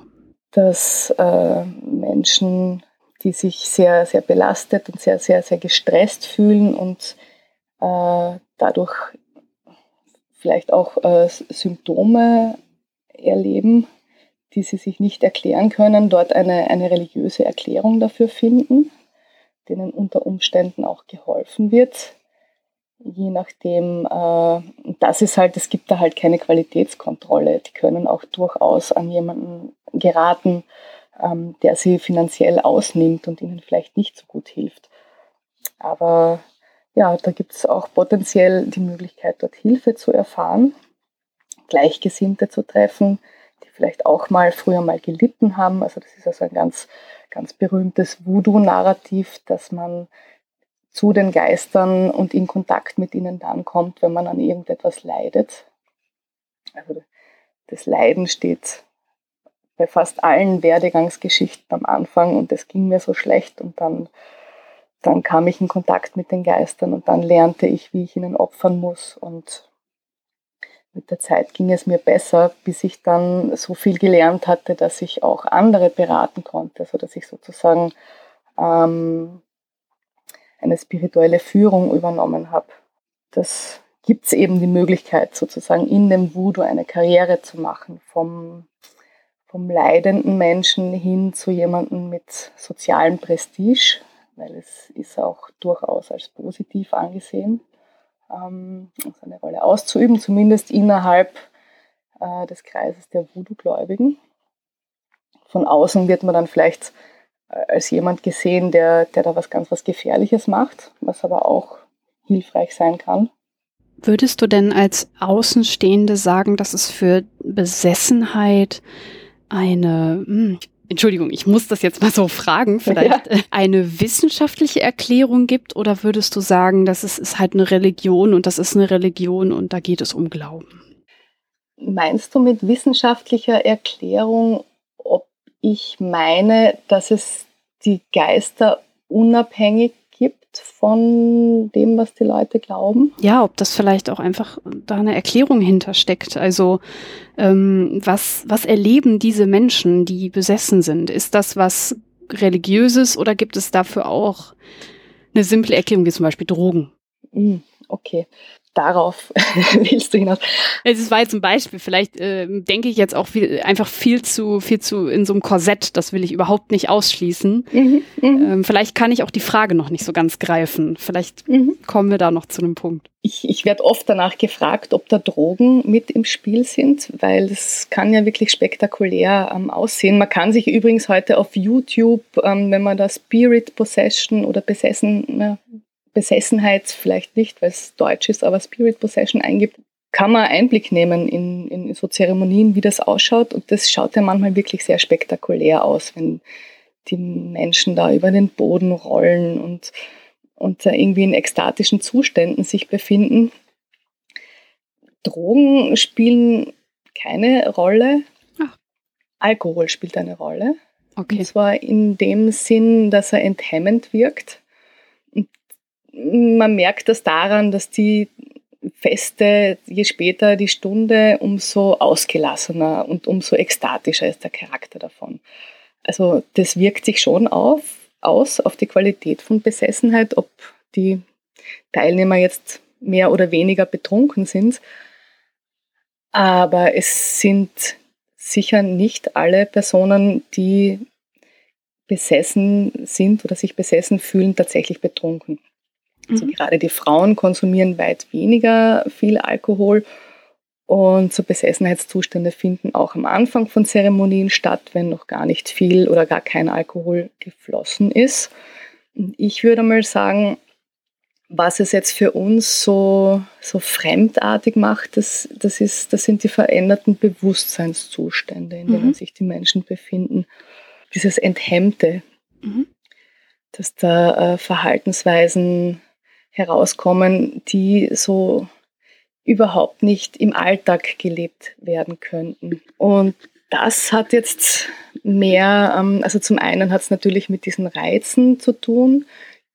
Dass äh, Menschen die sich sehr, sehr belastet und sehr, sehr, sehr gestresst fühlen und äh, dadurch vielleicht auch äh, Symptome erleben, die sie sich nicht erklären können, dort eine, eine religiöse Erklärung dafür finden, denen unter Umständen auch geholfen wird. Je nachdem, äh, das ist halt, es gibt da halt keine Qualitätskontrolle. Die können auch durchaus an jemanden geraten, ähm, der sie finanziell ausnimmt und ihnen vielleicht nicht so gut hilft. Aber ja, da gibt es auch potenziell die Möglichkeit, dort Hilfe zu erfahren, Gleichgesinnte zu treffen, die vielleicht auch mal früher mal gelitten haben. Also das ist also ein ganz, ganz berühmtes Voodoo-Narrativ, dass man zu den Geistern und in Kontakt mit ihnen dann kommt, wenn man an irgendetwas leidet. Also das Leiden steht bei fast allen Werdegangsgeschichten am Anfang und es ging mir so schlecht und dann, dann kam ich in Kontakt mit den Geistern und dann lernte ich, wie ich ihnen opfern muss und mit der Zeit ging es mir besser, bis ich dann so viel gelernt hatte, dass ich auch andere beraten konnte, also dass ich sozusagen ähm, eine spirituelle Führung übernommen habe. Das gibt es eben die Möglichkeit, sozusagen in dem Voodoo eine Karriere zu machen, vom vom leidenden Menschen hin zu jemandem mit sozialem Prestige, weil es ist auch durchaus als positiv angesehen, ähm, seine Rolle auszuüben, zumindest innerhalb äh, des Kreises der Voodoo-Gläubigen. Von außen wird man dann vielleicht äh, als jemand gesehen, der, der da was ganz was Gefährliches macht, was aber auch hilfreich sein kann. Würdest du denn als Außenstehende sagen, dass es für Besessenheit eine, hm, Entschuldigung, ich muss das jetzt mal so fragen, vielleicht ja. eine wissenschaftliche Erklärung gibt oder würdest du sagen, das ist, ist halt eine Religion und das ist eine Religion und da geht es um Glauben? Meinst du mit wissenschaftlicher Erklärung, ob ich meine, dass es die Geister unabhängig gibt von dem, was die Leute glauben? Ja, ob das vielleicht auch einfach da eine Erklärung hintersteckt. Also ähm, was, was erleben diese Menschen, die besessen sind? Ist das was Religiöses oder gibt es dafür auch eine simple Erklärung, wie zum Beispiel Drogen? Hm, Okay, darauf willst du hinaus. Es war jetzt ein Beispiel. Vielleicht äh, denke ich jetzt auch viel, einfach viel zu, viel zu in so einem Korsett. Das will ich überhaupt nicht ausschließen. Mhm, mh. ähm, vielleicht kann ich auch die Frage noch nicht so ganz greifen. Vielleicht mhm. kommen wir da noch zu einem Punkt. Ich, ich werde oft danach gefragt, ob da Drogen mit im Spiel sind, weil das kann ja wirklich spektakulär ähm, aussehen. Man kann sich übrigens heute auf YouTube, ähm, wenn man da Spirit Possession oder Besessen, na, Besessenheit vielleicht nicht, weil es Deutsch ist, aber Spirit Possession eingibt, kann man Einblick nehmen in, in so Zeremonien, wie das ausschaut. Und das schaut ja manchmal wirklich sehr spektakulär aus, wenn die Menschen da über den Boden rollen und, und irgendwie in ekstatischen Zuständen sich befinden. Drogen spielen keine Rolle. Ach. Alkohol spielt eine Rolle. Okay. Und zwar in dem Sinn, dass er enthemmend wirkt man merkt das daran, dass die Feste, je später die Stunde, umso ausgelassener und umso ekstatischer ist der Charakter davon. Also das wirkt sich schon auf, aus auf die Qualität von Besessenheit, ob die Teilnehmer jetzt mehr oder weniger betrunken sind. Aber es sind sicher nicht alle Personen, die besessen sind oder sich besessen fühlen, tatsächlich betrunken. Also mhm. gerade die Frauen konsumieren weit weniger viel Alkohol und so Besessenheitszustände finden auch am Anfang von Zeremonien statt, wenn noch gar nicht viel oder gar kein Alkohol geflossen ist. Ich würde mal sagen, was es jetzt für uns so, so fremdartig macht, das, das, ist, das sind die veränderten Bewusstseinszustände, in denen mhm. sich die Menschen befinden. Dieses Enthemmte, mhm. dass da äh, Verhaltensweisen herauskommen, die so überhaupt nicht im Alltag gelebt werden könnten. Und das hat jetzt mehr, ähm, also zum einen hat es natürlich mit diesen Reizen zu tun,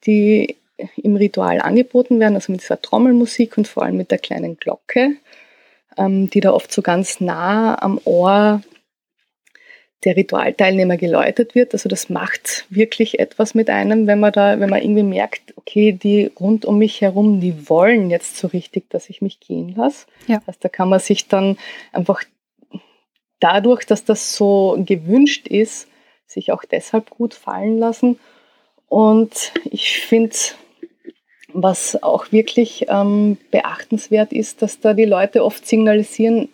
die im Ritual angeboten werden, also mit dieser Trommelmusik und vor allem mit der kleinen Glocke, ähm, die da oft so ganz nah am Ohr der Ritualteilnehmer geläutet wird. Also das macht wirklich etwas mit einem, wenn man da, wenn man irgendwie merkt, okay, die rund um mich herum, die wollen jetzt so richtig, dass ich mich gehen lasse. Ja. Also da kann man sich dann einfach dadurch, dass das so gewünscht ist, sich auch deshalb gut fallen lassen. Und ich finde, was auch wirklich ähm, beachtenswert ist, dass da die Leute oft signalisieren,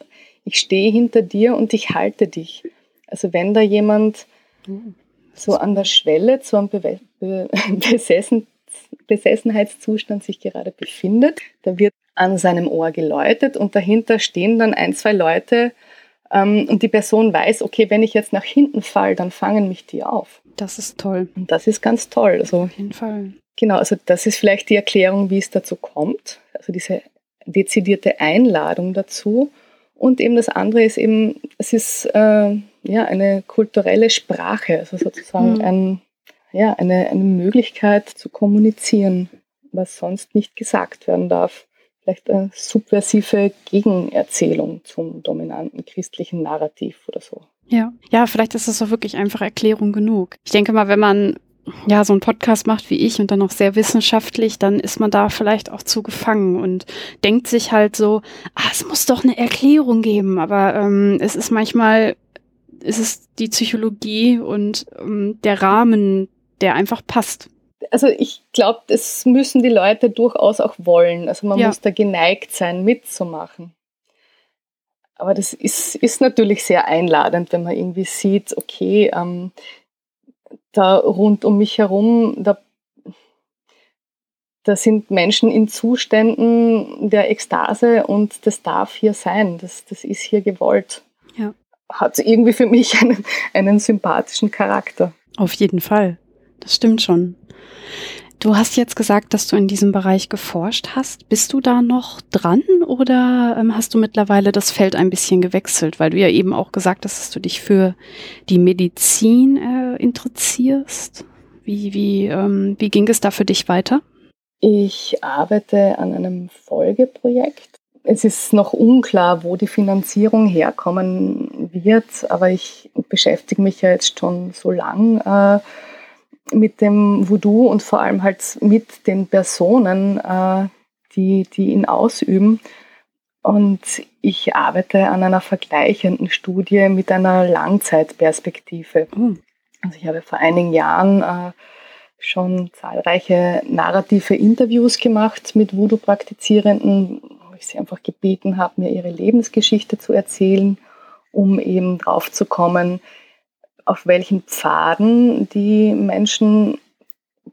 ich stehe hinter dir und ich halte dich. Also wenn da jemand so an der Schwelle zu einem Be Be Besessen Besessenheitszustand sich gerade befindet, da wird an seinem Ohr geläutet und dahinter stehen dann ein, zwei Leute ähm, und die Person weiß, okay, wenn ich jetzt nach hinten falle, dann fangen mich die auf. Das ist toll. Und das ist ganz toll. Also, Auf jeden Fall. Genau, also das ist vielleicht die Erklärung, wie es dazu kommt. Also diese dezidierte Einladung dazu. Und eben das andere ist eben, es ist äh, ja, eine kulturelle Sprache, also sozusagen mhm. ein, ja, eine, eine Möglichkeit zu kommunizieren, was sonst nicht gesagt werden darf. Vielleicht eine subversive Gegenerzählung zum dominanten christlichen Narrativ oder so. Ja, ja, vielleicht ist das auch wirklich einfach Erklärung genug. Ich denke mal, wenn man ja, so einen Podcast macht wie ich und dann noch sehr wissenschaftlich, dann ist man da vielleicht auch zu gefangen und denkt sich halt so, ah, es muss doch eine Erklärung geben, aber ähm, es ist manchmal, es ist die Psychologie und ähm, der Rahmen, der einfach passt. Also ich glaube, das müssen die Leute durchaus auch wollen. Also man ja. muss da geneigt sein, mitzumachen. Aber das ist, ist natürlich sehr einladend, wenn man irgendwie sieht, okay, ähm, da rund um mich herum, da, da sind Menschen in Zuständen der Ekstase und das darf hier sein, das, das ist hier gewollt. Hat irgendwie für mich einen, einen sympathischen Charakter. Auf jeden Fall, das stimmt schon. Du hast jetzt gesagt, dass du in diesem Bereich geforscht hast. Bist du da noch dran oder ähm, hast du mittlerweile das Feld ein bisschen gewechselt? Weil du ja eben auch gesagt hast, dass du dich für die Medizin äh, interessierst. Wie, wie, ähm, wie ging es da für dich weiter? Ich arbeite an einem Folgeprojekt. Es ist noch unklar, wo die Finanzierung herkommen wird, aber ich beschäftige mich ja jetzt schon so lang. Äh, mit dem Voodoo und vor allem halt mit den Personen, äh, die, die ihn ausüben. Und ich arbeite an einer vergleichenden Studie mit einer Langzeitperspektive. Mhm. Also ich habe vor einigen Jahren äh, schon zahlreiche narrative Interviews gemacht mit Voodoo-Praktizierenden, wo ich sie einfach gebeten habe, mir ihre Lebensgeschichte zu erzählen, um eben drauf zu kommen, auf welchen Pfaden die Menschen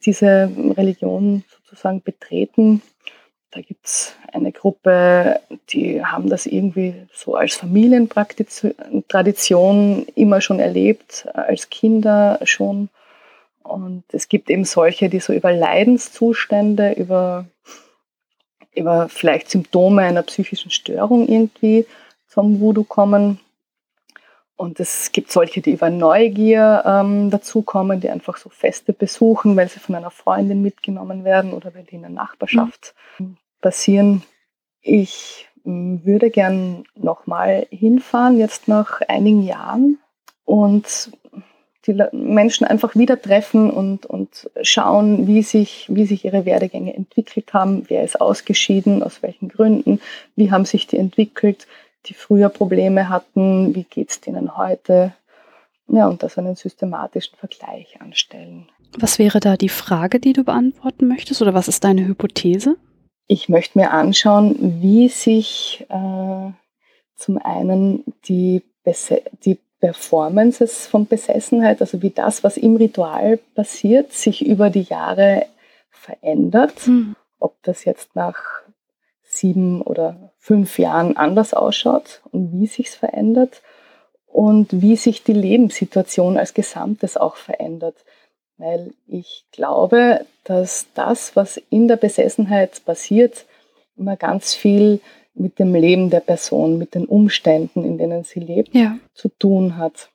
diese Religion sozusagen betreten. Da gibt es eine Gruppe, die haben das irgendwie so als Familientradition immer schon erlebt, als Kinder schon. Und es gibt eben solche, die so über Leidenszustände, über, über vielleicht Symptome einer psychischen Störung irgendwie zum Voodoo kommen. Und es gibt solche, die über Neugier ähm, dazukommen, die einfach so Feste besuchen, weil sie von einer Freundin mitgenommen werden oder weil die in der Nachbarschaft mhm. passieren. Ich würde gern nochmal hinfahren, jetzt nach einigen Jahren und die Menschen einfach wieder treffen und, und schauen, wie sich, wie sich ihre Werdegänge entwickelt haben, wer ist ausgeschieden, aus welchen Gründen, wie haben sich die entwickelt, die früher Probleme hatten, wie geht es denen heute. Ja, und das einen systematischen Vergleich anstellen. Was wäre da die Frage, die du beantworten möchtest oder was ist deine Hypothese? Ich möchte mir anschauen, wie sich äh, zum einen die, die Performances von Besessenheit, also wie das, was im Ritual passiert, sich über die Jahre verändert. Mhm. Ob das jetzt nach sieben oder fünf Jahren anders ausschaut und wie sich es verändert und wie sich die Lebenssituation als Gesamtes auch verändert. Weil ich glaube, dass das, was in der Besessenheit passiert, immer ganz viel mit dem Leben der Person, mit den Umständen, in denen sie lebt, ja. zu tun hat.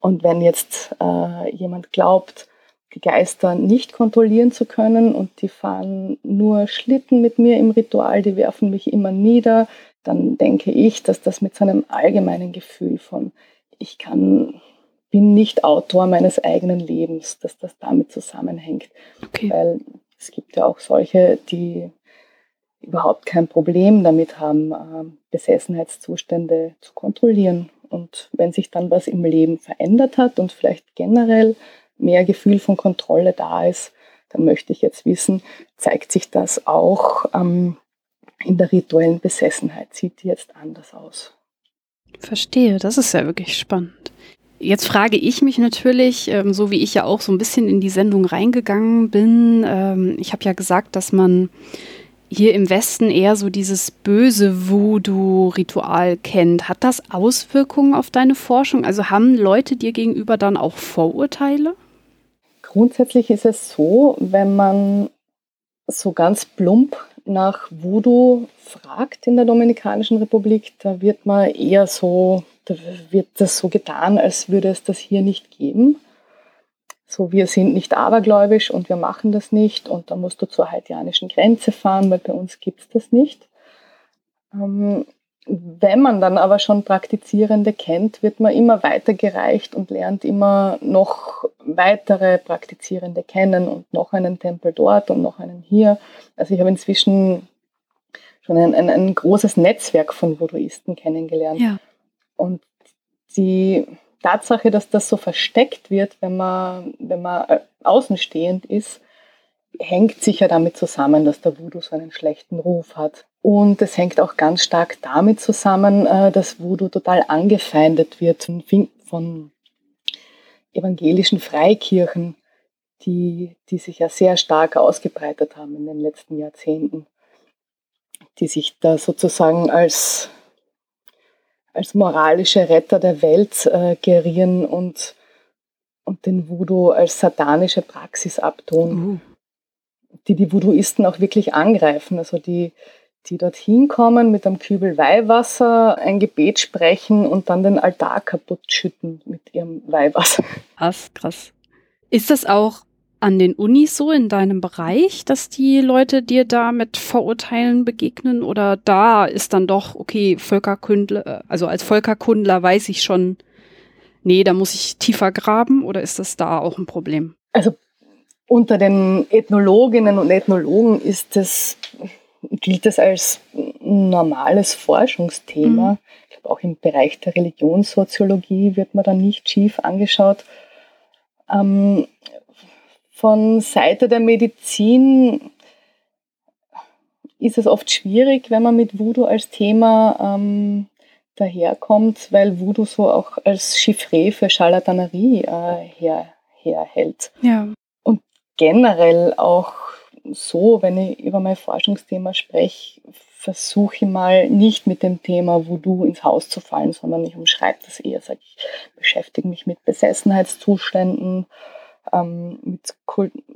Und wenn jetzt äh, jemand glaubt, Geister nicht kontrollieren zu können und die fahren nur Schlitten mit mir im Ritual, die werfen mich immer nieder, dann denke ich, dass das mit seinem allgemeinen Gefühl von ich kann bin nicht Autor meines eigenen Lebens, dass das damit zusammenhängt. Okay. Weil es gibt ja auch solche, die überhaupt kein Problem damit haben, ähm, Besessenheitszustände zu kontrollieren. Und wenn sich dann was im Leben verändert hat und vielleicht generell mehr Gefühl von Kontrolle da ist, dann möchte ich jetzt wissen, zeigt sich das auch ähm, in der rituellen Besessenheit? Sieht die jetzt anders aus? Verstehe, das ist ja wirklich spannend. Jetzt frage ich mich natürlich, ähm, so wie ich ja auch so ein bisschen in die Sendung reingegangen bin, ähm, ich habe ja gesagt, dass man hier im Westen eher so dieses böse Voodoo-Ritual kennt. Hat das Auswirkungen auf deine Forschung? Also haben Leute dir gegenüber dann auch Vorurteile? Grundsätzlich ist es so, wenn man so ganz plump nach Voodoo fragt in der Dominikanischen Republik, da wird man eher so, da wird das so getan, als würde es das hier nicht geben. So, wir sind nicht abergläubisch und wir machen das nicht und da musst du zur haitianischen Grenze fahren, weil bei uns gibt es das nicht. Ähm, wenn man dann aber schon Praktizierende kennt, wird man immer weitergereicht und lernt immer noch weitere Praktizierende kennen und noch einen Tempel dort und noch einen hier. Also ich habe inzwischen schon ein, ein, ein großes Netzwerk von Voodooisten kennengelernt. Ja. Und die Tatsache, dass das so versteckt wird, wenn man, wenn man äh, außenstehend ist, hängt sicher damit zusammen, dass der Voodoo so einen schlechten Ruf hat. Und es hängt auch ganz stark damit zusammen, äh, dass Voodoo total angefeindet wird von evangelischen Freikirchen, die, die sich ja sehr stark ausgebreitet haben in den letzten Jahrzehnten, die sich da sozusagen als, als moralische Retter der Welt äh, gerieren und, und den Voodoo als satanische Praxis abtun, uh. die die Voodooisten auch wirklich angreifen. Also die, die dorthin kommen mit einem Kübel Weihwasser, ein Gebet sprechen und dann den Altar kaputt schütten mit ihrem Weihwasser. Krass, krass. Ist das auch an den Unis so in deinem Bereich, dass die Leute dir da mit Vorurteilen begegnen oder da ist dann doch, okay, Völkerkundler, also als Völkerkundler weiß ich schon, nee, da muss ich tiefer graben oder ist das da auch ein Problem? Also unter den Ethnologinnen und Ethnologen ist es gilt es als normales Forschungsthema. Mhm. Ich glaube, auch im Bereich der Religionssoziologie wird man da nicht schief angeschaut. Ähm, von Seite der Medizin ist es oft schwierig, wenn man mit Voodoo als Thema ähm, daherkommt, weil Voodoo so auch als Chiffre für Charlatanerie äh, her, herhält. Ja. Und generell auch so, wenn ich über mein Forschungsthema spreche, versuche ich mal nicht mit dem Thema Voodoo ins Haus zu fallen, sondern ich umschreibe das eher. Sag ich beschäftige mich mit Besessenheitszuständen, ähm, mit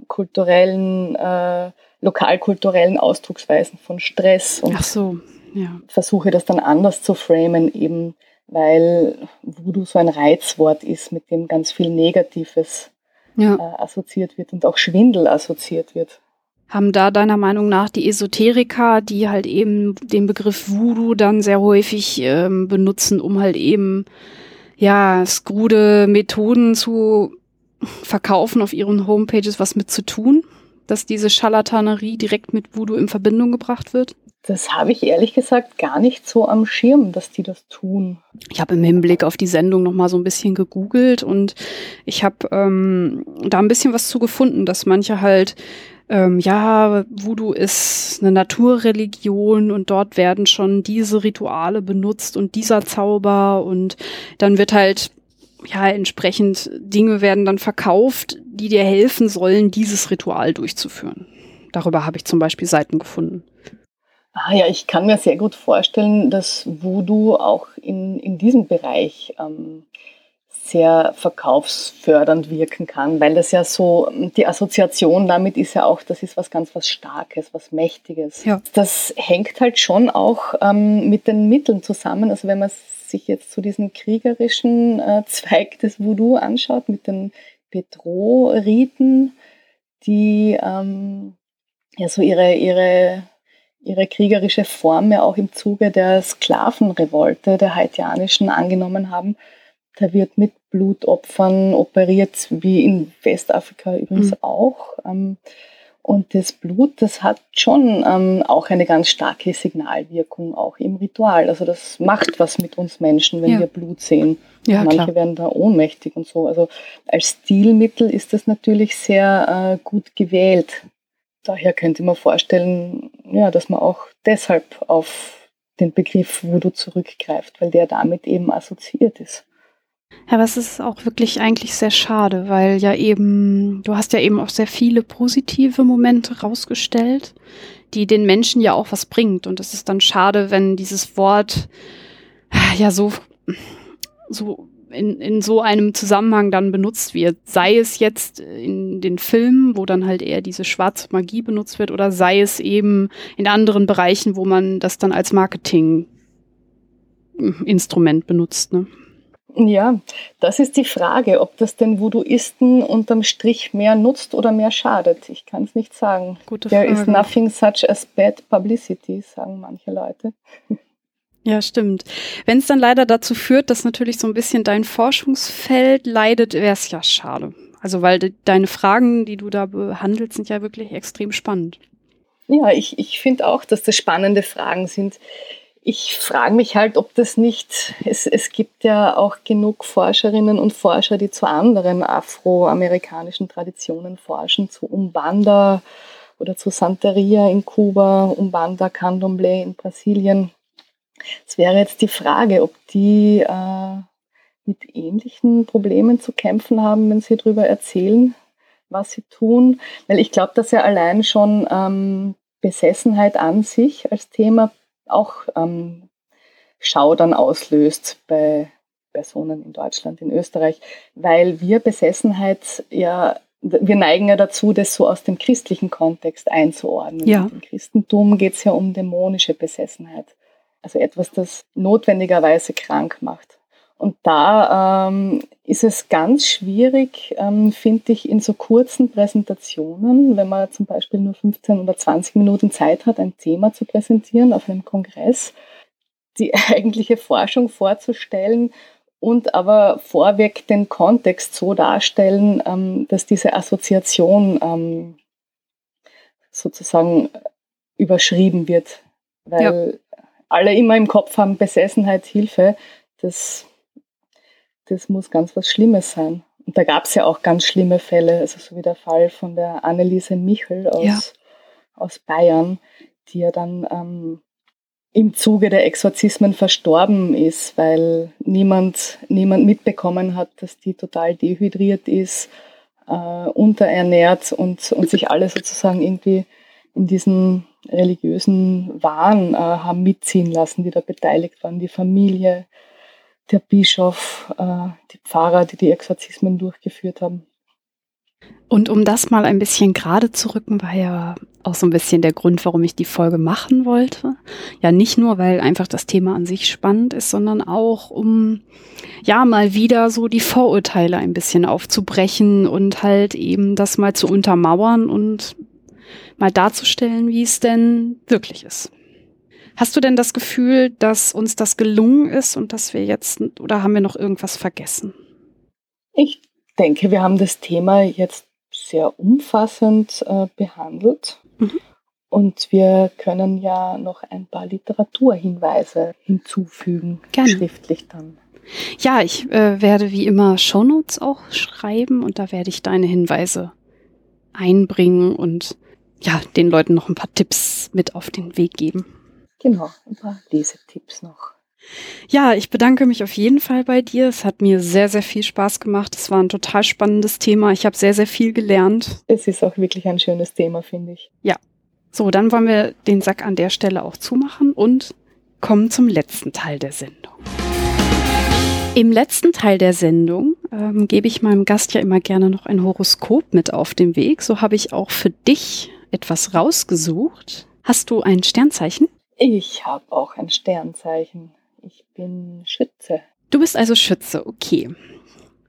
kulturellen, äh, lokalkulturellen Ausdrucksweisen von Stress und Ach so, ja. versuche das dann anders zu framen, eben weil Voodoo so ein Reizwort ist, mit dem ganz viel Negatives ja. äh, assoziiert wird und auch Schwindel assoziiert wird. Haben da deiner Meinung nach die Esoteriker, die halt eben den Begriff Voodoo dann sehr häufig ähm, benutzen, um halt eben ja skrude Methoden zu verkaufen auf ihren Homepages, was mit zu tun? Dass diese Scharlatanerie direkt mit Voodoo in Verbindung gebracht wird? Das habe ich ehrlich gesagt gar nicht so am Schirm, dass die das tun. Ich habe im Hinblick auf die Sendung noch mal so ein bisschen gegoogelt und ich habe ähm, da ein bisschen was zu gefunden, dass manche halt ähm, ja, Voodoo ist eine Naturreligion und dort werden schon diese Rituale benutzt und dieser Zauber und dann wird halt ja entsprechend Dinge werden dann verkauft, die dir helfen sollen, dieses Ritual durchzuführen. Darüber habe ich zum Beispiel Seiten gefunden. Ah ja, ich kann mir sehr gut vorstellen, dass Voodoo auch in, in diesem Bereich ähm, sehr verkaufsfördernd wirken kann, weil das ja so, die Assoziation damit ist ja auch, das ist was ganz was Starkes, was Mächtiges. Ja. Das hängt halt schon auch ähm, mit den Mitteln zusammen. Also wenn man sich jetzt zu so diesem kriegerischen äh, Zweig des Voodoo anschaut, mit den Petro-Riten, die ähm, ja so ihre, ihre ihre kriegerische Form ja auch im Zuge der Sklavenrevolte der Haitianischen angenommen haben. Da wird mit Blutopfern operiert, wie in Westafrika übrigens mhm. auch. Ähm, und das Blut, das hat schon ähm, auch eine ganz starke Signalwirkung, auch im Ritual. Also das macht was mit uns Menschen, wenn ja. wir Blut sehen. Ja, Manche klar. werden da ohnmächtig und so. Also als Stilmittel ist das natürlich sehr äh, gut gewählt. Daher könnte man vorstellen, ja, dass man auch deshalb auf den Begriff Voodoo zurückgreift, weil der damit eben assoziiert ist. Ja, aber es ist auch wirklich eigentlich sehr schade, weil ja eben, du hast ja eben auch sehr viele positive Momente rausgestellt, die den Menschen ja auch was bringt. Und es ist dann schade, wenn dieses Wort ja so, so in, in so einem Zusammenhang dann benutzt wird. Sei es jetzt in den Filmen, wo dann halt eher diese schwarze Magie benutzt wird, oder sei es eben in anderen Bereichen, wo man das dann als Marketinginstrument benutzt. Ne? Ja, das ist die Frage, ob das den Voodooisten unterm Strich mehr nutzt oder mehr schadet. Ich kann es nicht sagen. Gute Frage. There is nothing such as bad publicity, sagen manche Leute. Ja, stimmt. Wenn es dann leider dazu führt, dass natürlich so ein bisschen dein Forschungsfeld leidet, wäre es ja schade. Also weil de deine Fragen, die du da behandelst, sind ja wirklich extrem spannend. Ja, ich, ich finde auch, dass das spannende Fragen sind ich frage mich halt, ob das nicht, es, es gibt ja auch genug Forscherinnen und Forscher, die zu anderen afroamerikanischen Traditionen forschen, zu Umbanda oder zu Santeria in Kuba, Umbanda, Candomblé in Brasilien. Es wäre jetzt die Frage, ob die äh, mit ähnlichen Problemen zu kämpfen haben, wenn sie darüber erzählen, was sie tun. Weil ich glaube, dass ja allein schon ähm, Besessenheit an sich als Thema auch ähm, Schaudern auslöst bei Personen in Deutschland, in Österreich, weil wir Besessenheit ja, wir neigen ja dazu, das so aus dem christlichen Kontext einzuordnen. Ja. Im Christentum geht es ja um dämonische Besessenheit, also etwas, das notwendigerweise krank macht. Und da ähm, ist es ganz schwierig, ähm, finde ich, in so kurzen Präsentationen, wenn man zum Beispiel nur 15 oder 20 Minuten Zeit hat, ein Thema zu präsentieren auf einem Kongress, die eigentliche Forschung vorzustellen und aber vorweg den Kontext so darstellen, ähm, dass diese Assoziation ähm, sozusagen überschrieben wird, weil ja. alle immer im Kopf haben, Besessenheit, Hilfe, das, das muss ganz was Schlimmes sein. Und da gab es ja auch ganz schlimme Fälle, also so wie der Fall von der Anneliese Michel aus, ja. aus Bayern, die ja dann ähm, im Zuge der Exorzismen verstorben ist, weil niemand, niemand mitbekommen hat, dass die total dehydriert ist, äh, unterernährt und, und sich alle sozusagen irgendwie in diesen religiösen Wahn äh, haben mitziehen lassen, die da beteiligt waren, die Familie, der Bischof, äh, die Pfarrer, die die Exorzismen durchgeführt haben. Und um das mal ein bisschen gerade zu rücken, war ja auch so ein bisschen der Grund, warum ich die Folge machen wollte. Ja, nicht nur, weil einfach das Thema an sich spannend ist, sondern auch, um ja mal wieder so die Vorurteile ein bisschen aufzubrechen und halt eben das mal zu untermauern und mal darzustellen, wie es denn wirklich ist. Hast du denn das Gefühl, dass uns das gelungen ist und dass wir jetzt, oder haben wir noch irgendwas vergessen? Ich denke, wir haben das Thema jetzt sehr umfassend äh, behandelt. Mhm. Und wir können ja noch ein paar Literaturhinweise hinzufügen, Gerne. schriftlich dann. Ja, ich äh, werde wie immer Shownotes auch schreiben und da werde ich deine Hinweise einbringen und ja, den Leuten noch ein paar Tipps mit auf den Weg geben. Genau, ein paar Lesetipps noch. Ja, ich bedanke mich auf jeden Fall bei dir. Es hat mir sehr, sehr viel Spaß gemacht. Es war ein total spannendes Thema. Ich habe sehr, sehr viel gelernt. Es ist auch wirklich ein schönes Thema, finde ich. Ja. So, dann wollen wir den Sack an der Stelle auch zumachen und kommen zum letzten Teil der Sendung. Im letzten Teil der Sendung ähm, gebe ich meinem Gast ja immer gerne noch ein Horoskop mit auf den Weg. So habe ich auch für dich etwas rausgesucht. Hast du ein Sternzeichen? Ich habe auch ein Sternzeichen. Ich bin Schütze. Du bist also Schütze, okay.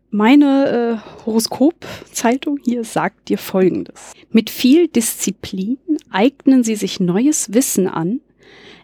Meine äh, Horoskop-Zeitung hier sagt dir Folgendes. Mit viel Disziplin eignen sie sich neues Wissen an,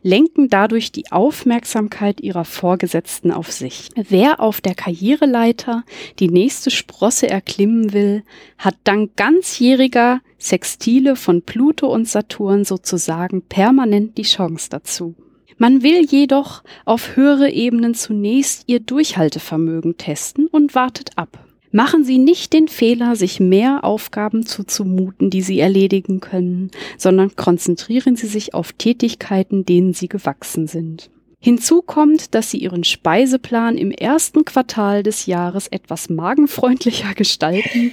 lenken dadurch die Aufmerksamkeit ihrer Vorgesetzten auf sich. Wer auf der Karriereleiter die nächste Sprosse erklimmen will, hat dank ganzjähriger Sextile von Pluto und Saturn sozusagen permanent die Chance dazu. Man will jedoch auf höhere Ebenen zunächst ihr Durchhaltevermögen testen und wartet ab. Machen Sie nicht den Fehler, sich mehr Aufgaben zuzumuten, die Sie erledigen können, sondern konzentrieren Sie sich auf Tätigkeiten, denen Sie gewachsen sind. Hinzu kommt, dass Sie Ihren Speiseplan im ersten Quartal des Jahres etwas magenfreundlicher gestalten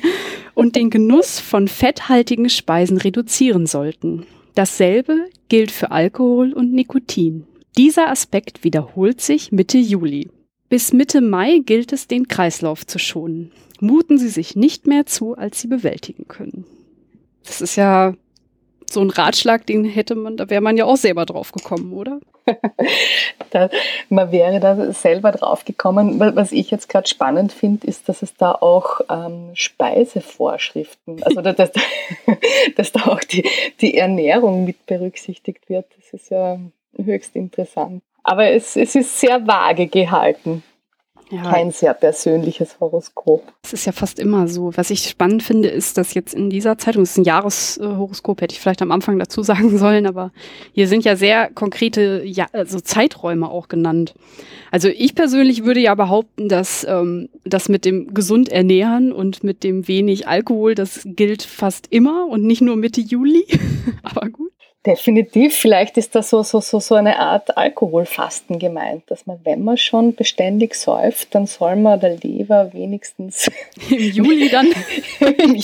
und den Genuss von fetthaltigen Speisen reduzieren sollten. Dasselbe gilt für Alkohol und Nikotin. Dieser Aspekt wiederholt sich Mitte Juli. Bis Mitte Mai gilt es, den Kreislauf zu schonen. Muten Sie sich nicht mehr zu, als Sie bewältigen können. Das ist ja so ein Ratschlag, den hätte man, da wäre man ja auch selber drauf gekommen, oder? da, man wäre da selber drauf gekommen. Was ich jetzt gerade spannend finde, ist, dass es da auch ähm, Speisevorschriften, also dass, dass da auch die, die Ernährung mit berücksichtigt wird. Das ist ja höchst interessant. Aber es, es ist sehr vage gehalten. Ja. Kein sehr persönliches Horoskop. Es ist ja fast immer so. Was ich spannend finde, ist, dass jetzt in dieser Zeitung, das ist ein Jahreshoroskop, hätte ich vielleicht am Anfang dazu sagen sollen, aber hier sind ja sehr konkrete ja, also Zeiträume auch genannt. Also ich persönlich würde ja behaupten, dass ähm, das mit dem gesund ernähren und mit dem wenig Alkohol, das gilt fast immer und nicht nur Mitte Juli. aber gut. Definitiv, vielleicht ist da so, so, so, so eine Art Alkoholfasten gemeint, dass man, wenn man schon beständig säuft, dann soll man der Leber wenigstens im Juli dann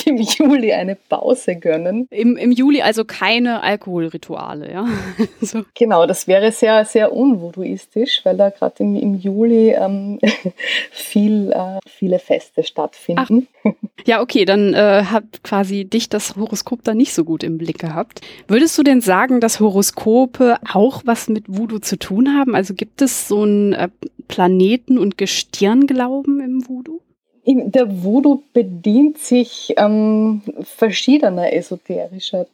im, Juli eine Pause gönnen. Im, Im Juli also keine Alkoholrituale, ja. so. Genau, das wäre sehr, sehr unvoodooistisch, weil da gerade im, im Juli ähm, viel, äh, viele Feste stattfinden. Ach. Ja, okay, dann äh, hat quasi dich das Horoskop da nicht so gut im Blick gehabt. Würdest du denn sagen, dass Horoskope auch was mit Voodoo zu tun haben? Also gibt es so einen äh, Planeten- und Gestirnglauben im Voodoo? Der Voodoo bedient sich ähm, verschiedener esoterischer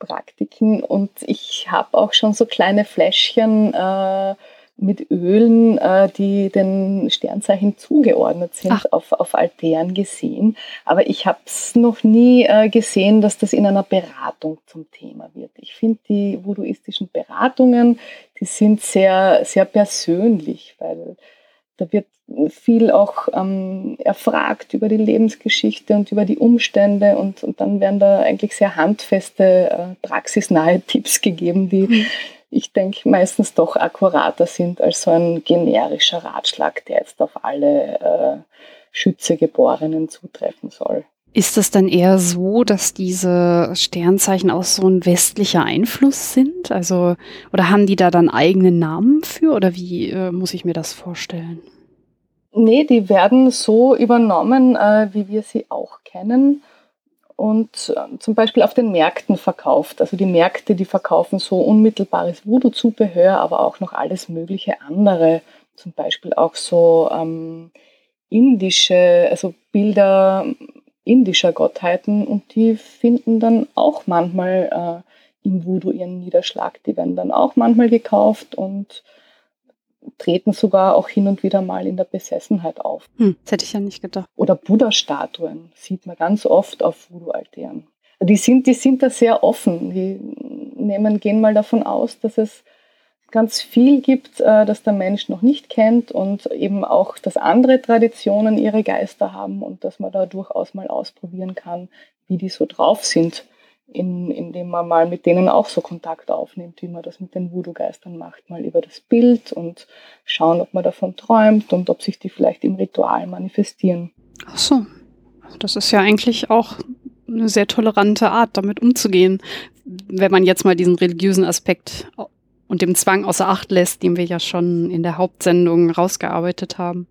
Praktiken und ich habe auch schon so kleine Fläschchen äh, mit Ölen, äh, die den Sternzeichen zugeordnet sind, auf, auf Altären gesehen. Aber ich habe es noch nie äh, gesehen, dass das in einer Beratung zum Thema wird. Ich finde die voodooistischen Beratungen, die sind sehr, sehr persönlich, weil da wird viel auch ähm, erfragt über die Lebensgeschichte und über die Umstände und, und dann werden da eigentlich sehr handfeste, äh, praxisnahe Tipps gegeben, die mhm. Ich denke meistens doch akkurater sind als so ein generischer Ratschlag, der jetzt auf alle äh, Schützegeborenen zutreffen soll. Ist es dann eher so, dass diese Sternzeichen auch so ein westlicher Einfluss sind? Also, oder haben die da dann eigene Namen für? Oder wie äh, muss ich mir das vorstellen? Nee, die werden so übernommen, äh, wie wir sie auch kennen und äh, zum Beispiel auf den Märkten verkauft. Also die Märkte, die verkaufen so unmittelbares Voodoo-Zubehör, aber auch noch alles mögliche andere. Zum Beispiel auch so ähm, indische, also Bilder indischer Gottheiten und die finden dann auch manchmal äh, im Voodoo ihren Niederschlag. Die werden dann auch manchmal gekauft und treten sogar auch hin und wieder mal in der Besessenheit auf. Hm, das hätte ich ja nicht gedacht. Oder Buddha-Statuen sieht man ganz oft auf Voodoo-Altären. Die sind, die sind da sehr offen. Die nehmen, gehen mal davon aus, dass es ganz viel gibt, äh, das der Mensch noch nicht kennt und eben auch, dass andere Traditionen ihre Geister haben und dass man da durchaus mal ausprobieren kann, wie die so drauf sind in, indem man mal mit denen auch so Kontakt aufnimmt, wie man das mit den Voodoo-Geistern macht, mal über das Bild und schauen, ob man davon träumt und ob sich die vielleicht im Ritual manifestieren. Ach so, das ist ja eigentlich auch eine sehr tolerante Art, damit umzugehen, wenn man jetzt mal diesen religiösen Aspekt und dem Zwang außer Acht lässt, den wir ja schon in der Hauptsendung rausgearbeitet haben.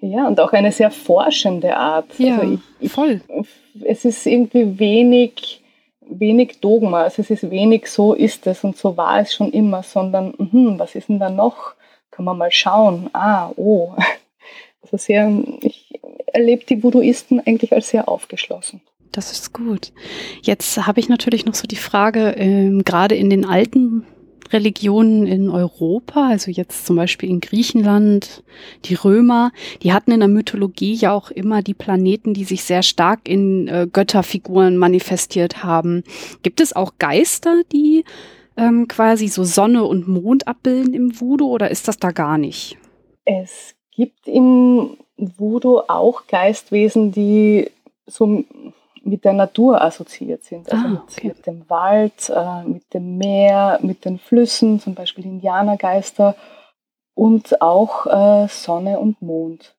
Ja, und auch eine sehr forschende Art. Ja, also ich, voll. Ich, es ist irgendwie wenig wenig Dogma. Also es ist wenig so ist es und so war es schon immer, sondern mh, was ist denn da noch? Kann man mal schauen. Ah, oh. Also sehr, ich erlebe die Voodooisten eigentlich als sehr aufgeschlossen. Das ist gut. Jetzt habe ich natürlich noch so die Frage, ähm, gerade in den alten Religionen in Europa, also jetzt zum Beispiel in Griechenland, die Römer, die hatten in der Mythologie ja auch immer die Planeten, die sich sehr stark in äh, Götterfiguren manifestiert haben. Gibt es auch Geister, die ähm, quasi so Sonne und Mond abbilden im Voodoo oder ist das da gar nicht? Es gibt im Voodoo auch Geistwesen, die so mit der Natur assoziiert sind. Also ah, mit, okay. mit, dem Wald, äh, mit dem Meer, mit den Flüssen, zum Beispiel Indianergeister und auch äh, Sonne und Mond.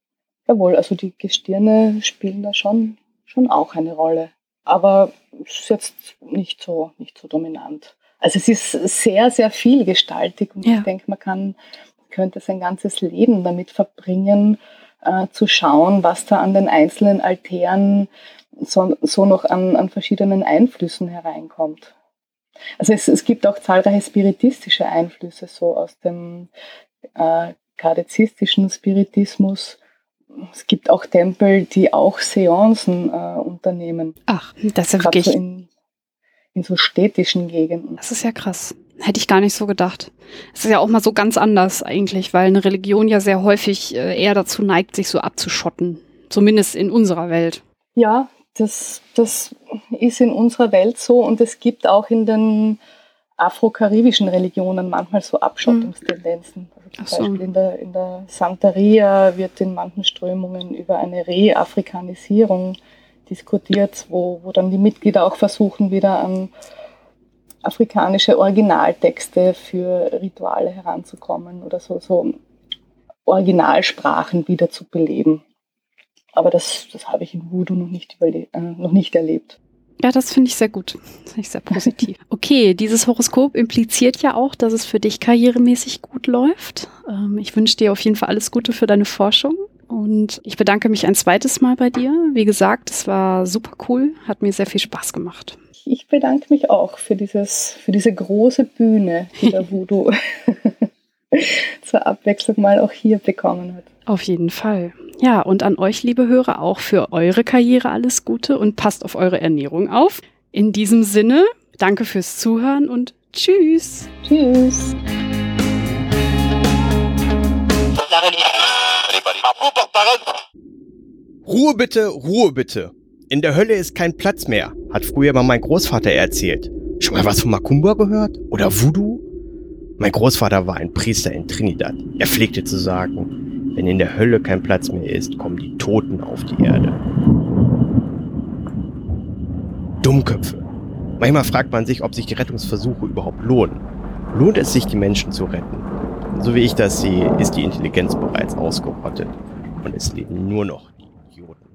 Jawohl, also die Gestirne spielen da schon, schon auch eine Rolle. Aber es ist jetzt nicht so, nicht so dominant. Also es ist sehr, sehr vielgestaltig und ja. ich denke, man kann, könnte sein ganzes Leben damit verbringen, äh, zu schauen, was da an den einzelnen Altären so, so noch an, an verschiedenen Einflüssen hereinkommt. Also es, es gibt auch zahlreiche spiritistische Einflüsse, so aus dem äh, kardezistischen Spiritismus. Es gibt auch Tempel, die auch Seancen äh, unternehmen. Ach, das ist ja wirklich... So in, in so städtischen Gegenden. Das ist ja krass. Hätte ich gar nicht so gedacht. Es ist ja auch mal so ganz anders eigentlich, weil eine Religion ja sehr häufig äh, eher dazu neigt, sich so abzuschotten. Zumindest in unserer Welt. Ja, das, das ist in unserer Welt so und es gibt auch in den afro-karibischen Religionen manchmal so Abschottungstendenzen. Also zum so. Beispiel in der, in der Santeria wird in manchen Strömungen über eine Reafrikanisierung diskutiert, wo, wo dann die Mitglieder auch versuchen, wieder an afrikanische Originaltexte für Rituale heranzukommen oder so, so Originalsprachen wieder zu beleben. Aber das, das habe ich in Voodoo noch nicht, äh, noch nicht erlebt. Ja, das finde ich sehr gut. Das finde ich sehr positiv. Okay, dieses Horoskop impliziert ja auch, dass es für dich karrieremäßig gut läuft. Ähm, ich wünsche dir auf jeden Fall alles Gute für deine Forschung. Und ich bedanke mich ein zweites Mal bei dir. Wie gesagt, es war super cool, hat mir sehr viel Spaß gemacht. Ich bedanke mich auch für, dieses, für diese große Bühne, die der Voodoo zur Abwechslung mal auch hier bekommen hat. Auf jeden Fall. Ja, und an euch, liebe Hörer, auch für eure Karriere alles Gute und passt auf eure Ernährung auf. In diesem Sinne, danke fürs Zuhören und tschüss. Tschüss. Ruhe bitte, Ruhe bitte. In der Hölle ist kein Platz mehr, hat früher mal mein Großvater erzählt. Schon mal was von Makumba gehört? Oder Voodoo? Mein Großvater war ein Priester in Trinidad. Er pflegte zu sagen, wenn in der Hölle kein Platz mehr ist, kommen die Toten auf die Erde. Dummköpfe. Manchmal fragt man sich, ob sich die Rettungsversuche überhaupt lohnen. Lohnt es sich, die Menschen zu retten? So wie ich das sehe, ist die Intelligenz bereits ausgerottet und es leben nur noch die Idioten.